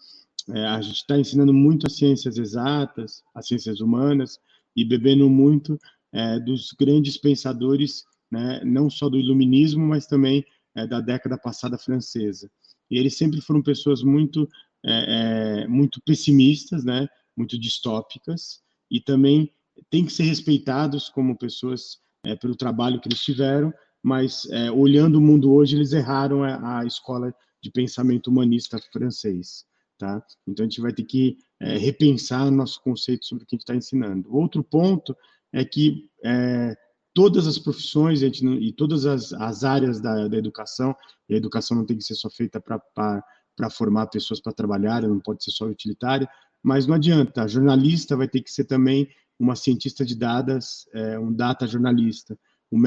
[SPEAKER 2] É, a gente está ensinando muito as ciências exatas, as ciências humanas, e bebendo muito é, dos grandes pensadores, né, não só do iluminismo, mas também é, da década passada francesa. E eles sempre foram pessoas muito é, é, muito pessimistas, né, muito distópicas, e também tem que ser respeitados como pessoas é, pelo trabalho que eles tiveram, mas é, olhando o mundo hoje, eles erraram a, a, escola de pensamento humanista francês. Tá? Então a gente vai ter que é, repensar nosso conceito sobre o que a gente está ensinando. Outro ponto é que é, todas as profissões não, e todas as, as áreas da, da, educação, e a educação não tem que ser só feita para formar pessoas para trabalhar, não pode ser só utilitária, mas não adianta, a jornalista vai ter que ser também uma cientista de dados, é, um data jornalista,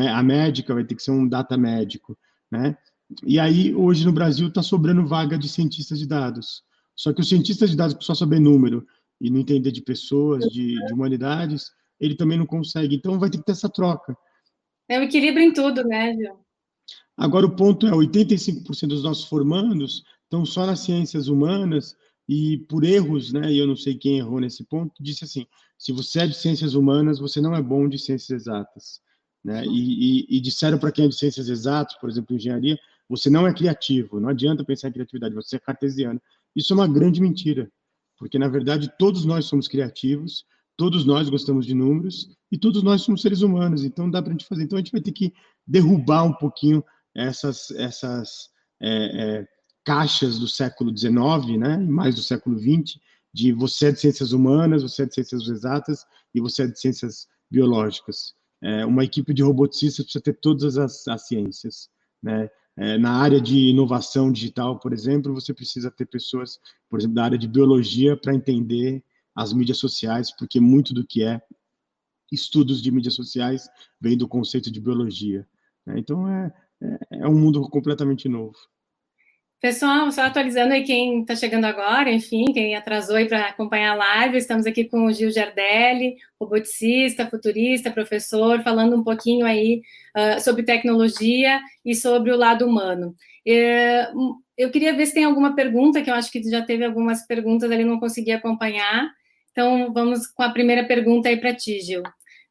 [SPEAKER 2] a médica vai ter que ser um data médico, né? E aí, hoje no Brasil, está sobrando vaga de cientistas de dados. Só que o cientista de dados que só saber número e não entender de pessoas, de, de humanidades, ele também não consegue. Então, vai ter que ter essa troca.
[SPEAKER 1] É o equilíbrio em tudo, né, Gil?
[SPEAKER 2] Agora, o ponto é, 85% dos nossos formandos estão só nas ciências humanas e por erros, né, e eu não sei quem errou nesse ponto, disse assim, se você é de ciências humanas, você não é bom de ciências exatas. né? E, e, e disseram para quem é de ciências exatas, por exemplo, engenharia, você não é criativo, não adianta pensar em criatividade, você é cartesiano. Isso é uma grande mentira, porque na verdade todos nós somos criativos, todos nós gostamos de números e todos nós somos seres humanos, então dá para a gente fazer. Então a gente vai ter que derrubar um pouquinho essas, essas é, é, caixas do século XIX, né, mais do século XX, de você é de ciências humanas, você é de ciências exatas e você é de ciências biológicas. É, uma equipe de roboticistas precisa ter todas as, as ciências, né? É, na área de inovação digital, por exemplo, você precisa ter pessoas, por exemplo, da área de biologia para entender as mídias sociais, porque muito do que é estudos de mídias sociais vem do conceito de biologia. Né? Então, é, é, é um mundo completamente novo.
[SPEAKER 1] Pessoal, só atualizando aí quem está chegando agora, enfim, quem atrasou aí para acompanhar a live, estamos aqui com o Gil Gerdelli, roboticista, futurista, professor, falando um pouquinho aí uh, sobre tecnologia e sobre o lado humano. Uh, eu queria ver se tem alguma pergunta, que eu acho que já teve algumas perguntas ali, não consegui acompanhar. Então, vamos com a primeira pergunta aí para ti, Gil.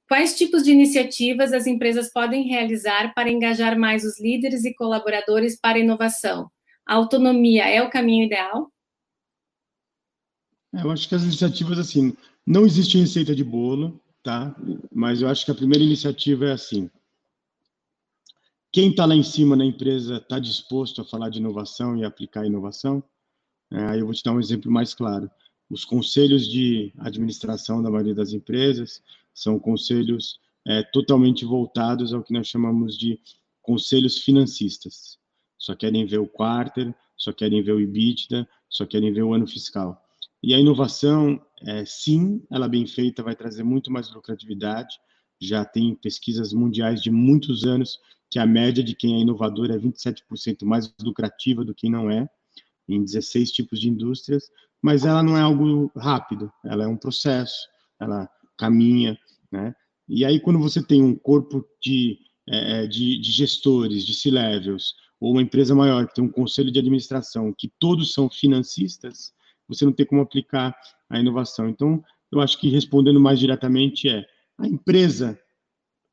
[SPEAKER 1] Quais tipos de iniciativas as empresas podem realizar para engajar mais os líderes e colaboradores para a inovação? A autonomia é o caminho ideal?
[SPEAKER 2] É, eu acho que as iniciativas, assim, não existe receita de bolo, tá? Mas eu acho que a primeira iniciativa é assim. Quem está lá em cima na empresa está disposto a falar de inovação e aplicar inovação? É, aí eu vou te dar um exemplo mais claro. Os conselhos de administração da maioria das empresas são conselhos é, totalmente voltados ao que nós chamamos de conselhos financistas só querem ver o quarter, só querem ver o EBITDA, só querem ver o ano fiscal. E a inovação, é, sim, ela bem feita vai trazer muito mais lucratividade. Já tem pesquisas mundiais de muitos anos que a média de quem é inovador é 27% mais lucrativa do que não é, em 16 tipos de indústrias, mas ela não é algo rápido, ela é um processo, ela caminha, né? E aí, quando você tem um corpo de, é, de, de gestores, de C-levels, ou uma empresa maior que tem um conselho de administração, que todos são financistas, você não tem como aplicar a inovação. Então, eu acho que respondendo mais diretamente é a empresa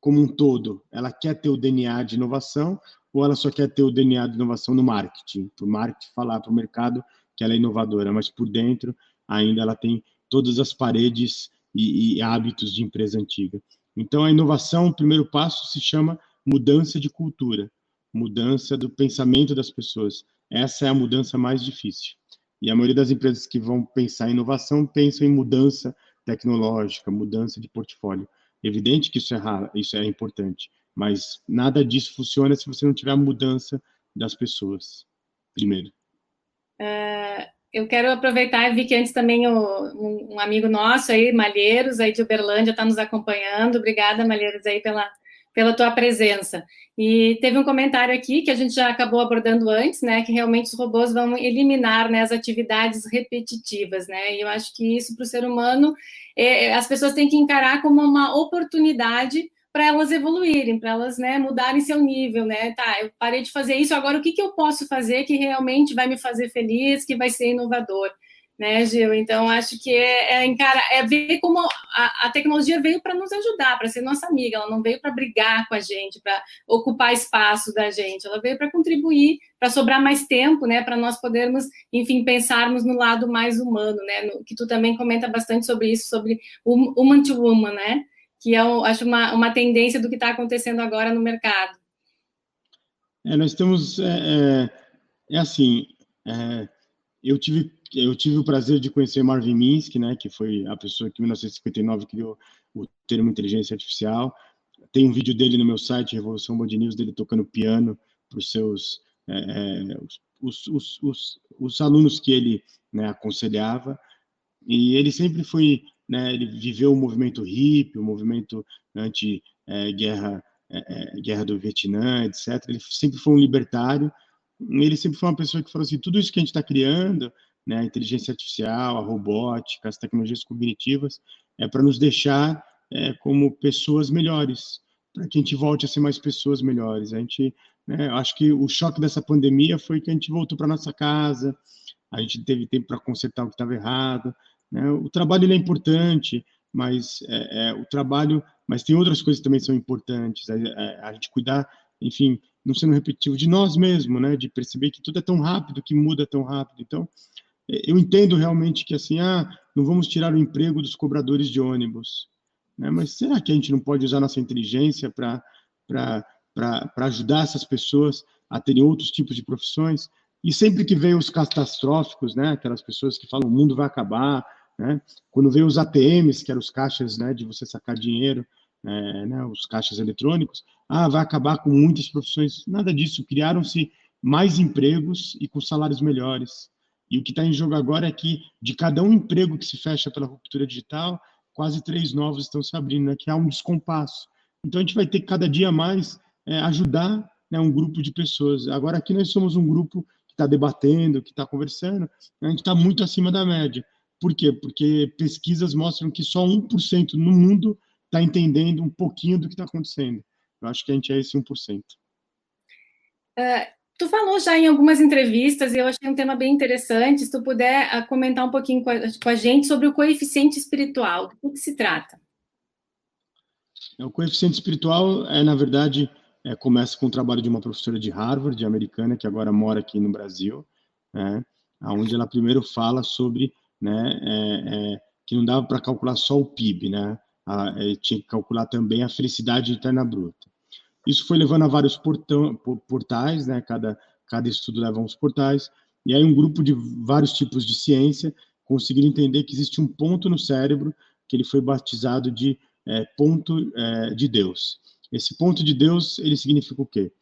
[SPEAKER 2] como um todo, ela quer ter o DNA de inovação ou ela só quer ter o DNA de inovação no marketing, para o marketing falar para o mercado que ela é inovadora, mas por dentro ainda ela tem todas as paredes e, e hábitos de empresa antiga. Então, a inovação, o primeiro passo se chama mudança de cultura mudança do pensamento das pessoas. Essa é a mudança mais difícil. E a maioria das empresas que vão pensar em inovação pensam em mudança tecnológica, mudança de portfólio. Evidente que isso é raro, isso é importante, mas nada disso funciona se você não tiver a mudança das pessoas. Primeiro.
[SPEAKER 1] Uh, eu quero aproveitar vi que antes também o, um, um, amigo nosso aí, Malheiros, aí de Uberlândia, está nos acompanhando. Obrigada, Malheiros, aí pela pela tua presença. E teve um comentário aqui que a gente já acabou abordando antes, né, que realmente os robôs vão eliminar né, as atividades repetitivas, né, e eu acho que isso para o ser humano, é, é, as pessoas têm que encarar como uma oportunidade para elas evoluírem, para elas né, mudarem seu nível, né? Tá, eu parei de fazer isso, agora o que, que eu posso fazer que realmente vai me fazer feliz, que vai ser inovador? Né, Gil? Então, acho que é, é, encara, é ver como a, a tecnologia veio para nos ajudar, para ser nossa amiga, ela não veio para brigar com a gente, para ocupar espaço da gente, ela veio para contribuir, para sobrar mais tempo, né, para nós podermos, enfim, pensarmos no lado mais humano, né, no, que tu também comenta bastante sobre isso, sobre o human to woman, né, que é, acho, uma, uma tendência do que está acontecendo agora no mercado.
[SPEAKER 2] É, nós temos, é, é, é assim, é, eu tive eu tive o prazer de conhecer Marvin Minsky, né, que foi a pessoa que em 1959 criou o termo inteligência artificial. Tem um vídeo dele no meu site, Revolução Band News, dele tocando piano para os seus é, é os, os, os, os, alunos que ele né, aconselhava. E ele sempre foi, né, ele viveu o movimento hippie, o movimento anti-guerra é, é, guerra do Vietnã, etc. Ele sempre foi um libertário. Ele sempre foi uma pessoa que falou assim: tudo isso que a gente está criando né, a inteligência artificial, a robótica, as tecnologias cognitivas, é para nos deixar é, como pessoas melhores, para que a gente volte a ser mais pessoas melhores. A gente, né, acho que o choque dessa pandemia foi que a gente voltou para nossa casa, a gente teve tempo para consertar o que estava errado. Né? O trabalho é importante, mas é, é, o trabalho, mas tem outras coisas que também são importantes, a, a, a gente cuidar, enfim, não sendo repetitivo, de nós mesmos, né, de perceber que tudo é tão rápido, que muda tão rápido, então, é, eu entendo realmente que assim, ah, não vamos tirar o emprego dos cobradores de ônibus, né, mas será que a gente não pode usar nossa inteligência para ajudar essas pessoas a terem outros tipos de profissões? E sempre que vem os catastróficos, né, aquelas pessoas que falam o mundo vai acabar, né, quando vem os ATMs, que eram os caixas né, de você sacar dinheiro, é, né, os caixas eletrônicos, ah, vai acabar com muitas profissões. Nada disso, criaram-se mais empregos e com salários melhores. E o que está em jogo agora é que, de cada um emprego que se fecha pela ruptura digital, quase três novos estão se abrindo, né, que há um descompasso. Então, a gente vai ter que, cada dia mais, é, ajudar né, um grupo de pessoas. Agora, aqui nós somos um grupo está debatendo, que está conversando, a gente está muito acima da média. Por quê? Porque pesquisas mostram que só 1% no mundo está entendendo um pouquinho do que está acontecendo. Eu acho que a gente é esse 1%.
[SPEAKER 1] Uh, tu falou já em algumas entrevistas, e eu achei um tema bem interessante, se tu puder uh, comentar um pouquinho com a, com a, gente sobre o coeficiente espiritual, do que se trata?
[SPEAKER 2] É, o coeficiente espiritual é, na verdade, é, começa com o trabalho de uma professora de Harvard, americana, que agora mora aqui no Brasil, né, onde ela primeiro fala sobre né, é, é, que não dava para calcular só o PIB, né, a, é, tinha que calcular também a felicidade interna bruta. Isso foi levando a vários portão, portais, né, cada, cada estudo leva uns portais, e aí um grupo de vários tipos de ciência conseguiram entender que existe um ponto no cérebro que ele foi batizado de é, ponto é, de Deus. Esse ponto de Deus, ele significa o quê?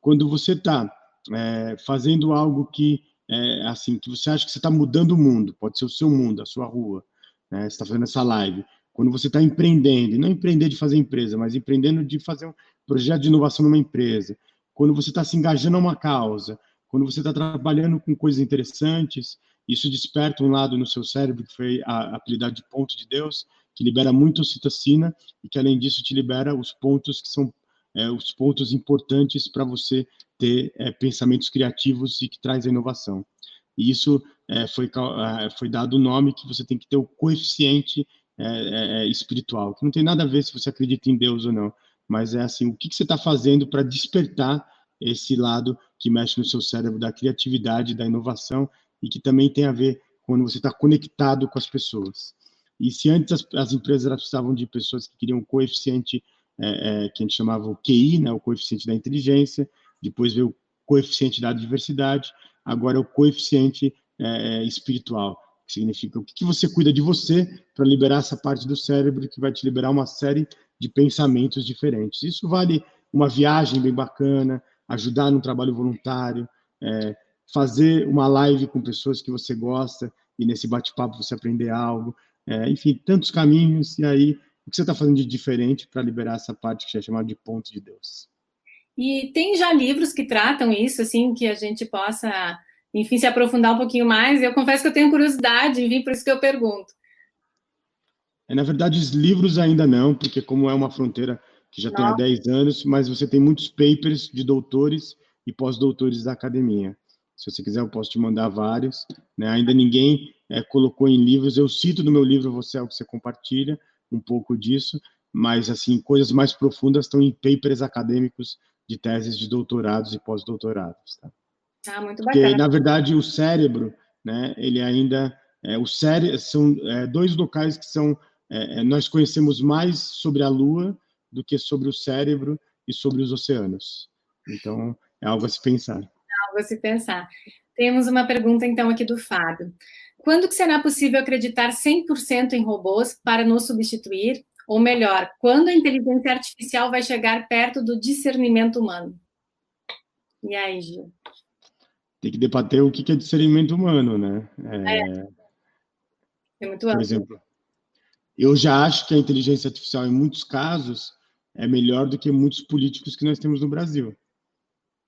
[SPEAKER 2] Quando você está é, fazendo algo que, é, assim, que você acha que você está mudando o mundo, pode ser o seu mundo, a sua rua, né? você está fazendo essa live, quando você está empreendendo, e não empreender de fazer empresa, mas empreendendo de fazer projeto de inovação numa empresa, quando você está se engajando a uma causa, quando você está trabalhando com coisas interessantes, isso desperta um lado no seu cérebro, que foi a habilidade de ponto de Deus, que libera muito ocitocina e que, além disso, te libera os pontos que são é, os pontos importantes para você ter é, pensamentos criativos e que traz a inovação. E isso é, foi, é, foi dado o nome que você tem que ter o coeficiente é, é, espiritual, que não tem nada a ver se você acredita em Deus ou não, mas é assim, o que, que você está fazendo para despertar esse lado que mexe no seu cérebro da criatividade, da inovação e que também tem a ver quando você está conectado com as pessoas. E se antes as, as empresas precisavam de pessoas que queriam um coeficiente é, é, que a gente chamava o QI, né, o coeficiente da inteligência, depois veio o coeficiente da diversidade, agora é o coeficiente é, espiritual, que significa o que, você cuida de você para liberar essa parte do cérebro que vai te liberar uma série de pensamentos diferentes. Isso vale uma viagem bem bacana, ajudar no trabalho voluntário, é, fazer uma live com pessoas que você gosta e nesse bate-papo você aprender algo, é, enfim, tantos caminhos, e aí o que você está fazendo de diferente para liberar essa parte que é chamada de ponto de Deus?
[SPEAKER 1] E tem já livros que tratam isso, assim, que a gente possa, enfim, se aprofundar um pouquinho mais. Eu confesso que eu tenho curiosidade, enfim, por isso que eu pergunto.
[SPEAKER 2] É, na verdade, os livros ainda não, porque como é uma fronteira que já não. tem há 10 anos, mas você tem muitos papers de doutores e pós-doutores da academia. Se você quiser, eu posso te mandar vários. Né? Ainda ninguém é, colocou em livros. Eu cito no meu livro Você é o que você compartilha, um pouco disso, mas assim coisas mais profundas estão em papers acadêmicos de teses de doutorados e pós-doutorados. Tá?
[SPEAKER 1] Ah, muito bacana.
[SPEAKER 2] Porque, na verdade, o cérebro, né, ele ainda... É, o cérebro, são é, dois locais que são... É, é, nós conhecemos mais sobre a Lua do que sobre o cérebro e sobre os oceanos. Então, é algo a se pensar. É
[SPEAKER 1] algo a se pensar. Temos uma pergunta, então, aqui do Fábio. Quando que será possível acreditar 100% em robôs para nos substituir? Ou melhor, quando a inteligência artificial vai chegar perto do discernimento humano? E aí, Gil?
[SPEAKER 2] Tem que debater o que é discernimento humano, né?
[SPEAKER 1] É, é, é muito
[SPEAKER 2] Por exemplo, eu já acho que a inteligência artificial, em muitos casos, é melhor do que muitos políticos que nós temos no Brasil.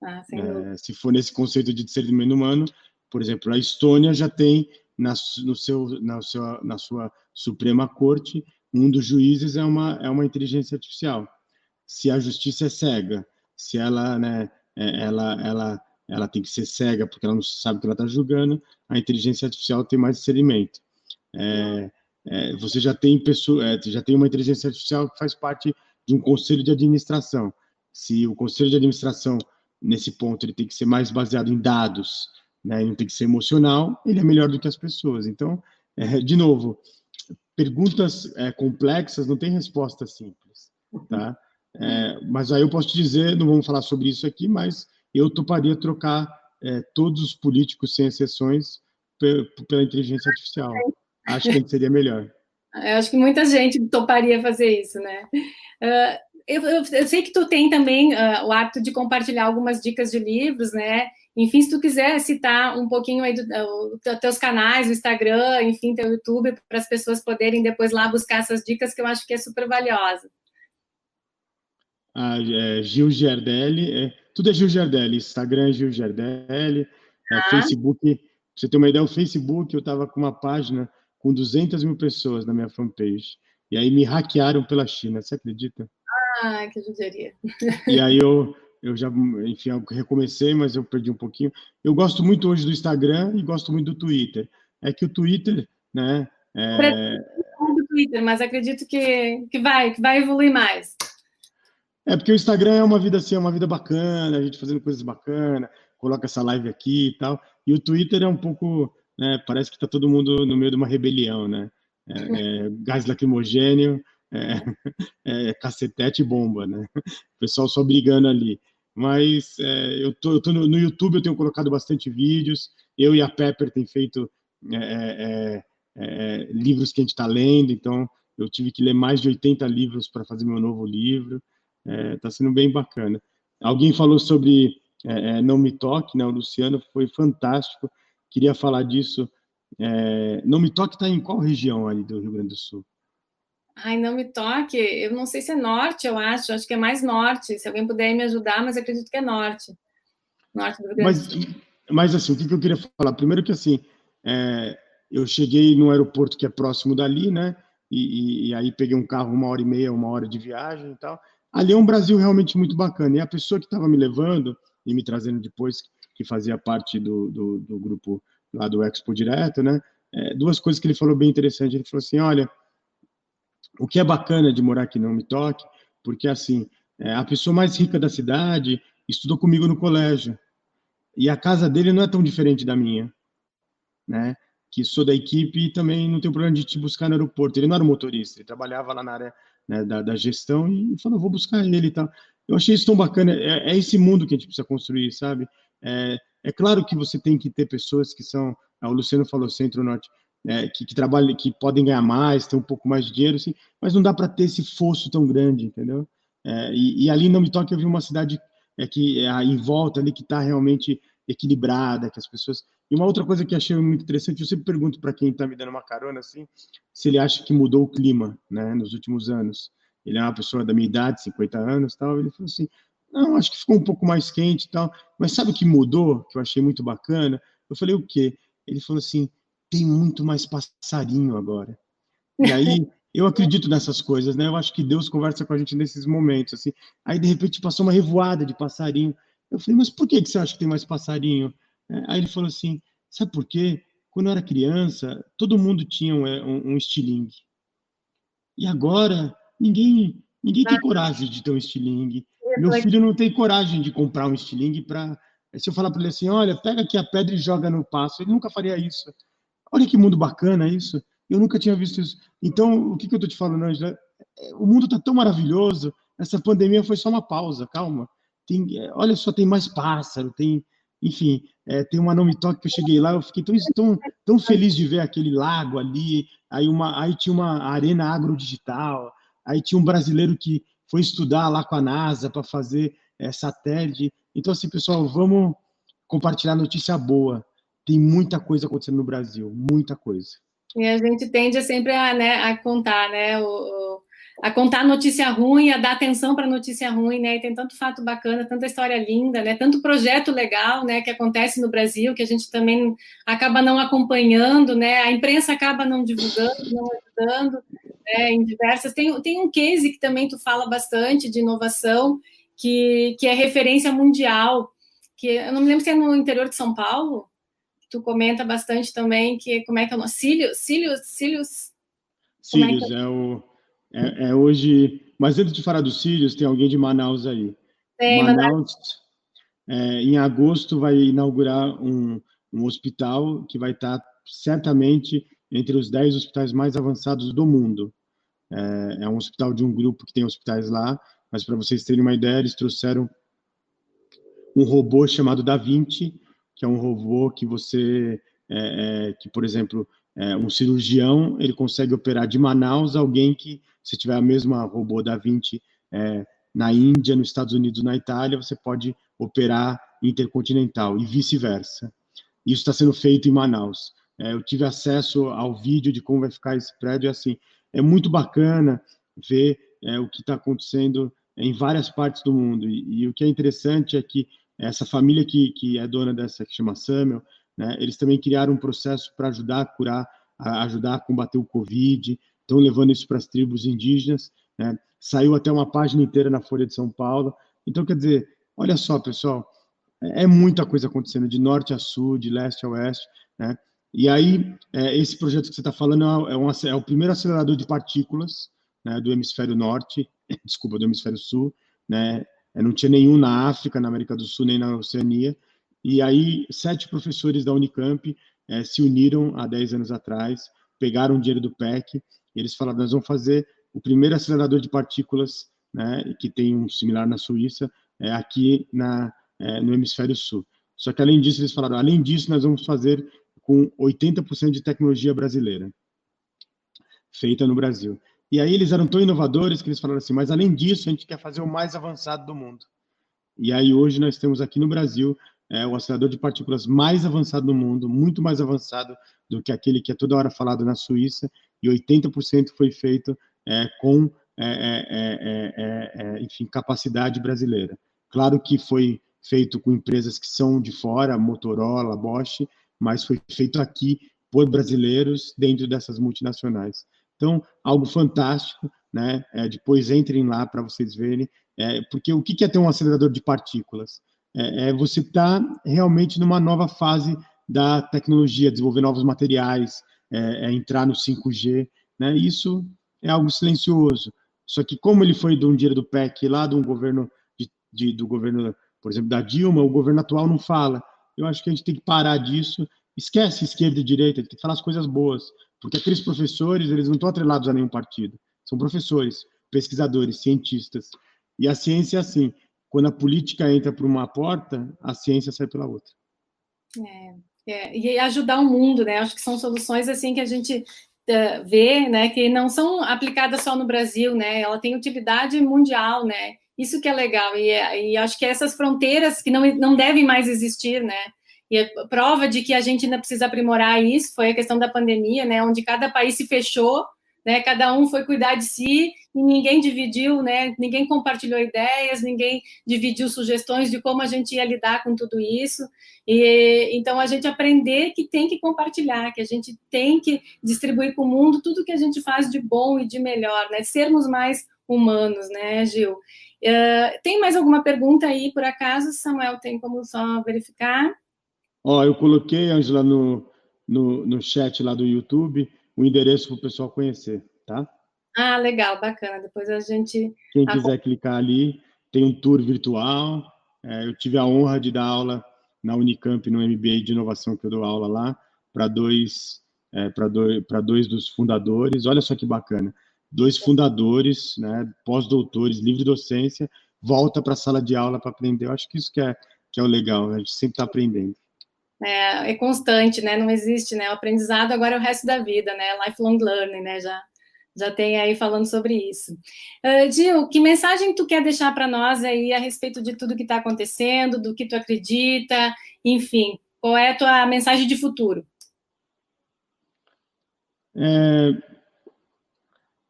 [SPEAKER 1] Ah, é,
[SPEAKER 2] se for nesse conceito de discernimento humano, por exemplo, a Estônia já tem na, no seu, na, sua, na sua Suprema Corte um dos juízes é uma, é uma inteligência artificial. Se a justiça é cega, se ela, né, é, ela, ela, ela tem que ser cega porque ela não sabe o que ela está julgando, a inteligência artificial tem mais discernimento. É, é, você já tem pessoa, é, já tem uma inteligência artificial que faz parte de um conselho de administração. Se o conselho de administração nesse ponto ele tem que ser mais baseado em dados, né, não tem que ser emocional, ele é melhor do que as pessoas. Então, é, de novo, perguntas é, complexas não tem resposta simples, tá? É, mas aí eu posso te dizer, não vamos falar sobre isso aqui, mas eu toparia trocar é, todos os políticos, sem exceções, pela inteligência artificial. Acho que seria melhor. (laughs)
[SPEAKER 1] Eu acho que muita gente toparia fazer isso, né? Uh, eu, eu, eu, sei que tu tem também uh, o hábito de compartilhar algumas dicas de livros, né? Enfim, se tu quiser citar um pouquinho aí dos do, teus canais, o Instagram, enfim, teu YouTube, para as pessoas poderem depois lá buscar essas dicas, que eu acho que é super valiosa.
[SPEAKER 2] Ah, é, Gil Giardelli, é, tudo é Gil Giardelli, Instagram é Gil Giardelli, é, ah. Facebook, pra você ter uma ideia, o Facebook, eu estava com uma página com 200 mil pessoas na minha fanpage, e aí me hackearam pela China, você acredita?
[SPEAKER 1] Ah, que judiaria.
[SPEAKER 2] E aí eu, eu já, enfim, eu recomecei, mas eu perdi um pouquinho. Eu gosto muito hoje do Instagram e gosto muito do Twitter. É que o Twitter, né? É...
[SPEAKER 1] do Twitter, mas acredito que, que vai, que vai evoluir mais.
[SPEAKER 2] É porque o Instagram é uma vida assim, é uma vida bacana, a gente fazendo coisas bacanas, coloca essa live aqui e tal. E o Twitter é um pouco, né, parece que está todo mundo no meio de uma rebelião, né? É, é, gás lacrimogênio, é, é, cacetete e bomba, né? O pessoal só brigando ali. Mas é, eu tô, eu tô no, no, YouTube, eu tenho colocado bastante vídeos. Eu e a Pepper tem feito é, é, livros que a gente está lendo, então eu tive que ler mais de 80 livros para fazer meu novo livro. Está sendo bem bacana. Alguém falou sobre Não Me Toque, né? O Luciano foi fantástico. Queria falar disso. não Me Toque está em qual região ali do Rio Grande do Sul?
[SPEAKER 1] Ai, não me toque. Eu não sei se é norte, eu acho. Acho que é mais norte. Se alguém puder me ajudar, mas acredito que é norte. Norte do Rio Grande
[SPEAKER 2] mas, mas assim, o que, eu queria falar? Primeiro que assim, é, eu cheguei no aeroporto que é próximo dali, né? E, e, e, aí peguei um carro uma hora e meia, uma hora de viagem e tal. Ali é um Brasil realmente muito bacana. E a pessoa que estava me levando e me trazendo depois, que fazia parte do, do, do grupo lá do Expo Direto, né? É, duas coisas que ele falou bem interessante. Ele falou assim: olha, o que é bacana de morar aqui no Me Toque, porque assim, é, a pessoa mais rica da cidade estudou comigo no colégio. E a casa dele não é tão diferente da minha, né? Que sou da equipe e também não tenho problema de te buscar no aeroporto. Ele não era motorista, ele trabalhava lá na área né, da, da, gestão e falou, vou buscar ele e tal. Eu achei isso tão bacana. É, é esse mundo que a gente precisa construir, sabe? É, é claro que você tem que ter pessoas que são, o Luciano falou centro-norte, é, que, que, trabalham, que podem ganhar mais, ter um pouco mais de dinheiro, assim, mas não dá para ter esse fosso tão grande, entendeu? É, e, e, ali não me toque eu vi uma cidade é, que é, em volta ali que está realmente equilibrada, que as pessoas. E uma outra coisa que achei muito interessante, eu sempre pergunto para quem está me dando uma carona assim, se ele acha que mudou o clima, né, nos últimos anos. Ele é uma pessoa da minha idade, 50 anos, tal. Ele falou assim: não, acho que ficou um pouco mais quente tal. Mas sabe o que mudou? Que eu achei muito bacana. Eu falei o quê? Ele falou assim: tem muito mais passarinho agora. E aí, (laughs) eu acredito nessas coisas, né? Eu acho que Deus conversa com a gente nesses momentos, assim. Aí, de repente, passou uma revoada de passarinho. Eu falei, mas por que, que você acha que tem mais passarinho? É, aí ele falou assim, sabe por quê? Quando eu era criança, todo mundo tinha um, é, um, um estilingue. E agora, ninguém, ninguém tem coragem de ter um estilingue. Meu filho não tem coragem de comprar um estilingue para... Se eu falar para ele assim, olha, pega aqui a pedra e joga no passo, ele nunca faria isso. Olha que mundo bacana isso. Eu nunca tinha visto isso. Então, o que, que eu estou te falando, Angela? É, o mundo está tão maravilhoso. Essa pandemia foi só uma pausa, calma. Tem, olha só, tem mais pássaro, tem, enfim, é, tem uma nome toque que eu cheguei lá, eu fiquei tão, tão, tão feliz de ver aquele lago ali. Aí, uma, aí tinha uma arena agrodigital. Aí tinha um brasileiro que foi estudar lá com a NASA para fazer é, satélite. Então, assim, pessoal, vamos compartilhar notícia boa tem muita coisa acontecendo no Brasil, muita coisa.
[SPEAKER 1] E a gente tende sempre a, né, a contar, né, o, a contar notícia ruim, a dar atenção para notícia ruim, né? E tem tanto fato bacana, tanta história linda, né? Tanto projeto legal, né? Que acontece no Brasil que a gente também acaba não acompanhando, né? A imprensa acaba não divulgando, não ajudando, né? Em diversas. Tem, tem um case que também tu fala bastante de inovação, que, que é referência mundial, que eu não me lembro se é no interior de São Paulo, tu comenta bastante também que como é que é o nome? Cílios, Cílios, Cílios
[SPEAKER 2] Sírios, é, é, o, é, é, hoje... Mas antes de falar dos Sírios, tem alguém de Manaus aí.
[SPEAKER 1] Tem,
[SPEAKER 2] Manaus, é, em agosto, vai inaugurar um, um hospital que vai estar certamente entre os 10 hospitais mais avançados do mundo. É, é um hospital de um grupo que tem hospitais lá, mas para vocês terem uma ideia, eles trouxeram um robô chamado Da Vinci, que é um robô que você, é, é, que por exemplo, é, um cirurgião, ele consegue operar de Manaus alguém que, se tiver a mesma robô Da Vinci é, na Índia, nos Estados Unidos, na Itália, você pode operar intercontinental e vice-versa. Isso está sendo feito em Manaus. É, eu tive acesso ao vídeo de como vai ficar esse prédio, assim, é muito bacana ver é, o que está acontecendo em várias partes do mundo. E, e, o que é interessante é que essa família que, que é dona dessa, que chama Samuel, né, eles também criaram um processo para ajudar a curar, a ajudar a combater o Covid, estão levando isso para as tribos indígenas. Né, saiu até uma página inteira na Folha de São Paulo. Então, quer dizer, olha só, pessoal, é, é muita coisa acontecendo de norte a sul, de leste a oeste, né? E aí, é, esse projeto que você está falando é, um, é, o primeiro acelerador de partículas né, do hemisfério norte, (laughs) desculpa, do hemisfério sul, né? É, não tinha nenhum na África, na América do Sul, nem na Oceania. E aí, sete professores da Unicamp é, se uniram há 10 anos atrás, pegaram o dinheiro do PEC, e eles falaram: nós vamos fazer o primeiro acelerador de partículas, né, que tem um similar na Suíça, é, aqui na, é, no hemisfério sul. Só que, além disso, eles falaram: além disso, nós vamos fazer com 80% de tecnologia brasileira, feita no Brasil. E aí eles eram tão inovadores que eles falaram assim, mas além disso, a gente quer fazer o mais avançado do mundo. E aí hoje nós temos aqui no Brasil é, o acelerador de partículas mais avançado do mundo, muito mais avançado do que aquele que é toda hora falado na Suíça, e 80% foi feito é, com, é, é, é, enfim, capacidade brasileira. Claro que foi feito com empresas que são de fora, Motorola, Bosch, mas foi feito aqui por brasileiros dentro dessas multinacionais. Então, algo fantástico, né? É, depois entrem lá para vocês verem, é, porque o que é ter um acelerador de partículas? É, é você estar tá realmente numa nova fase da tecnologia, desenvolver novos materiais, é, é entrar no 5G, né? Isso é algo silencioso. Só que como ele foi de um dinheiro do PEC lá, de um governo de, de, do governo, por exemplo, da Dilma, o governo atual não fala. Eu acho que a gente tem que parar disso. Esquece esquerda e direita, tem que falar as coisas boas. Porque aqueles professores, eles não estão atrelados a nenhum partido. São professores, pesquisadores, cientistas. E a ciência é assim. Quando a política entra por uma porta, a ciência sai pela outra.
[SPEAKER 1] É, é, e ajudar o mundo, né? Acho que são soluções assim que a gente uh, vê, né? Que não são aplicadas só no Brasil, né? Ela tem utilidade mundial, né? Isso que é legal, e, e acho que essas fronteiras que não, não devem mais existir, né? E a prova de que a gente ainda precisa aprimorar isso foi a questão da pandemia, né? Onde cada país se fechou, né? Cada um foi cuidar de si e ninguém dividiu, né? Ninguém compartilhou ideias, ninguém dividiu sugestões de como a gente ia lidar com tudo isso. E então a gente aprender que tem que compartilhar, que a gente tem que distribuir para o mundo tudo que a gente faz de bom e de melhor, né? Sermos mais humanos, né, Gil? Uh, tem mais alguma pergunta aí, por acaso? Samuel, tem como só verificar?
[SPEAKER 2] Ó, eu coloquei, Angela, no, no, no chat lá do YouTube, o endereço para o pessoal conhecer, tá?
[SPEAKER 1] Ah, legal, bacana. Depois a gente.
[SPEAKER 2] Quem quiser clicar ali, tem um tour virtual. É, eu tive a honra de dar aula na Unicamp, no MBA de inovação que eu dou aula lá, para dois, é, para dois, dois dos fundadores. Olha só que bacana dois fundadores, né, pós-doutores, livre docência, volta para a sala de aula para aprender. Eu acho que isso que é, que é o legal, né? a gente sempre está aprendendo.
[SPEAKER 1] É, é, constante, né? Não existe, né? O aprendizado agora é o resto da vida, né? Lifelong learning, né? Já, já tem aí falando sobre isso. Uh, Gil, que mensagem tu quer deixar para nós aí a respeito de tudo que está acontecendo, do que tu acredita, enfim, qual é a tua mensagem de futuro?
[SPEAKER 2] É,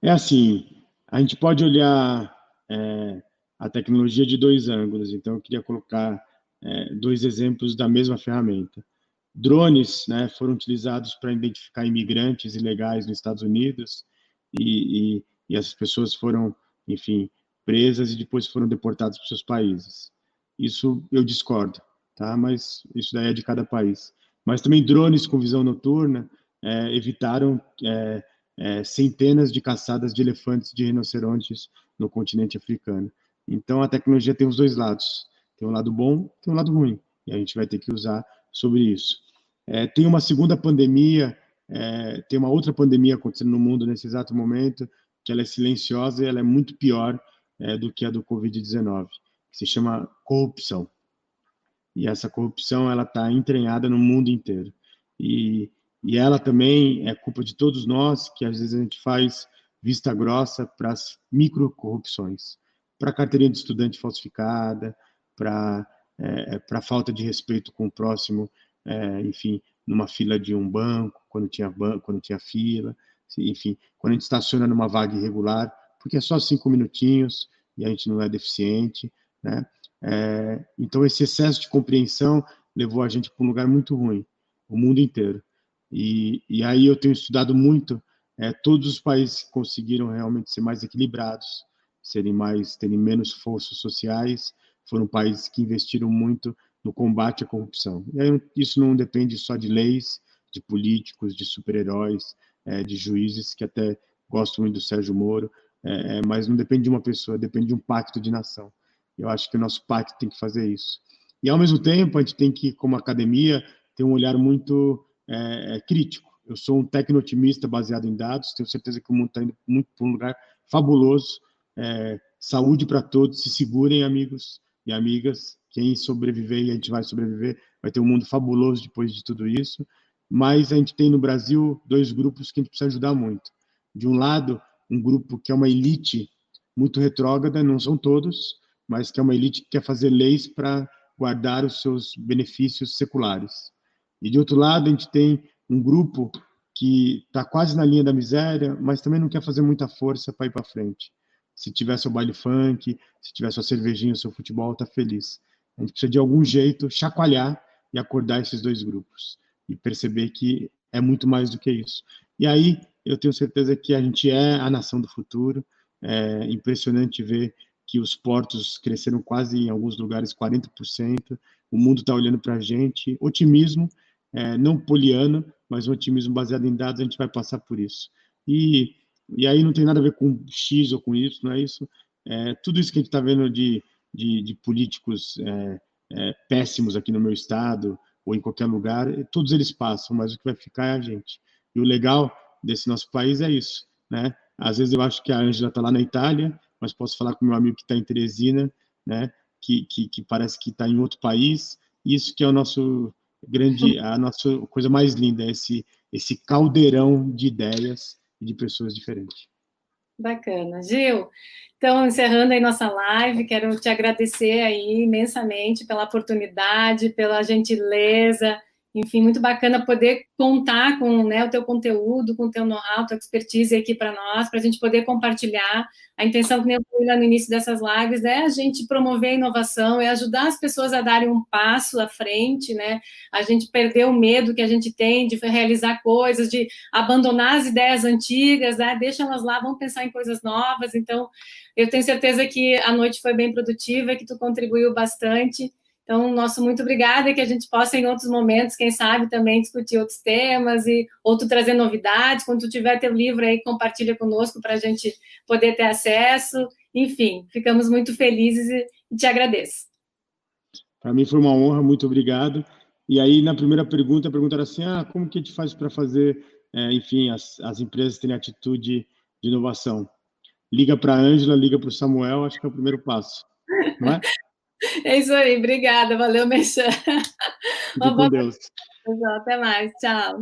[SPEAKER 2] é assim, a gente pode olhar é, a tecnologia de dois ângulos, então eu queria colocar é, dois exemplos da mesma ferramenta. Drones né, foram utilizados para identificar imigrantes ilegais nos Estados Unidos e, e, e essas pessoas foram, enfim, presas e depois foram deportadas para seus países. Isso eu discordo, tá? Mas isso daí é de cada país. Mas também drones com visão noturna é, evitaram é, é, centenas de caçadas de elefantes, de rinocerontes no continente africano. Então, a tecnologia tem os dois lados. Tem um lado bom, tem um lado ruim. E a gente vai ter que usar sobre isso. É, tem uma segunda pandemia, é, tem uma outra pandemia acontecendo no mundo nesse exato momento, que ela é silenciosa e ela é muito pior é, do que a do Covid-19, que se chama corrupção. E essa corrupção ela está entranhada no mundo inteiro. E, e ela também é culpa de todos nós, que às vezes a gente faz vista grossa para as micro corrupções, para carteirinha de estudante falsificada, para é, para falta de respeito com o próximo, é, enfim, numa fila de um banco, quando tinha banco, quando tinha fila, enfim, quando a gente estaciona numa vaga irregular, porque é só cinco minutinhos e a gente não é deficiente, né? É, então esse excesso de compreensão levou a gente para um lugar muito ruim, o mundo inteiro. E, e aí eu tenho estudado muito é, todos os países que conseguiram realmente ser mais equilibrados, serem mais, terem menos forças sociais, foram países que investiram muito no combate à corrupção. Aí, isso não depende só de leis, de políticos, de super-heróis, é, de juízes, que até gosto muito do Sérgio Moro, é, é, mas não depende de uma pessoa, depende de um pacto de nação. Eu acho que o nosso pacto tem que fazer isso. E, ao mesmo tempo, a gente tem que, como academia, ter um olhar muito é, é crítico. Eu sou um tecno-otimista baseado em dados, tenho certeza que o mundo está indo muito para um lugar fabuloso. É, saúde para todos, se segurem, amigos e amigas. Quem sobreviver, e a gente vai sobreviver, vai ter um mundo fabuloso depois de tudo isso. Mas a gente tem no Brasil dois grupos que a gente precisa ajudar muito. De um lado, um grupo que é uma elite muito retrógrada, não são todos, mas que é uma elite que quer fazer leis para guardar os seus benefícios seculares. E de outro lado, a gente tem um grupo que está quase na linha da miséria, mas também não quer fazer muita força para ir para frente. Se tiver seu baile funk, se tiver sua cervejinha, seu futebol, está feliz. A gente precisa de algum jeito chacoalhar e acordar esses dois grupos e perceber que é muito mais do que isso. E aí eu tenho certeza que a gente é a nação do futuro. É impressionante ver que os portos cresceram quase em alguns lugares 40%. O mundo está olhando para a gente. Otimismo, é, não poliano, mas um otimismo baseado em dados. A gente vai passar por isso. E, e aí não tem nada a ver com X ou com Y, não é isso? É, tudo isso que a gente está vendo de, de, de políticos é, é, péssimos aqui no meu estado ou em qualquer lugar, todos eles passam, mas o que vai ficar é a gente. E o legal desse nosso país é isso, né? Às vezes eu acho que a Ângela está lá na Itália, mas posso falar com meu amigo que está em Teresina, né? Que, que, que parece que está em outro país. Isso que é o nosso grande, (laughs) a nossa coisa mais linda, esse esse caldeirão de ideias e de pessoas diferentes.
[SPEAKER 1] Bacana, Gil. Então, encerrando aí nossa live, quero te agradecer aí imensamente pela oportunidade, pela gentileza, enfim, muito bacana poder contar com né, o teu conteúdo, com o teu know-how, tua expertise aqui para nós, para a gente poder compartilhar. A intenção, que eu falei lá no início dessas lives, é a gente promover a inovação, é ajudar as pessoas a darem um passo à frente, né? A gente perder o medo que a gente tem de realizar coisas, de abandonar as ideias antigas, né? Deixa elas lá, vamos pensar em coisas novas. Então, eu tenho certeza que a noite foi bem produtiva, que tu contribuiu bastante. Então, nosso muito obrigada e que a gente possa, em outros momentos, quem sabe, também discutir outros temas e outro trazer novidades. Quando tu tiver teu livro aí, compartilha conosco para a gente poder ter acesso. Enfim, ficamos muito felizes e te agradeço.
[SPEAKER 2] Para mim foi uma honra, muito obrigado. E aí, na primeira pergunta, a pergunta era assim, ah, como que a gente faz para fazer, é, enfim, as, as empresas terem atitude de inovação? Liga para a Ângela, liga para o Samuel, acho que é o primeiro passo, não é? (laughs)
[SPEAKER 1] É isso aí, obrigada, valeu, Mexã.
[SPEAKER 2] Com Deus.
[SPEAKER 1] Até mais, tchau.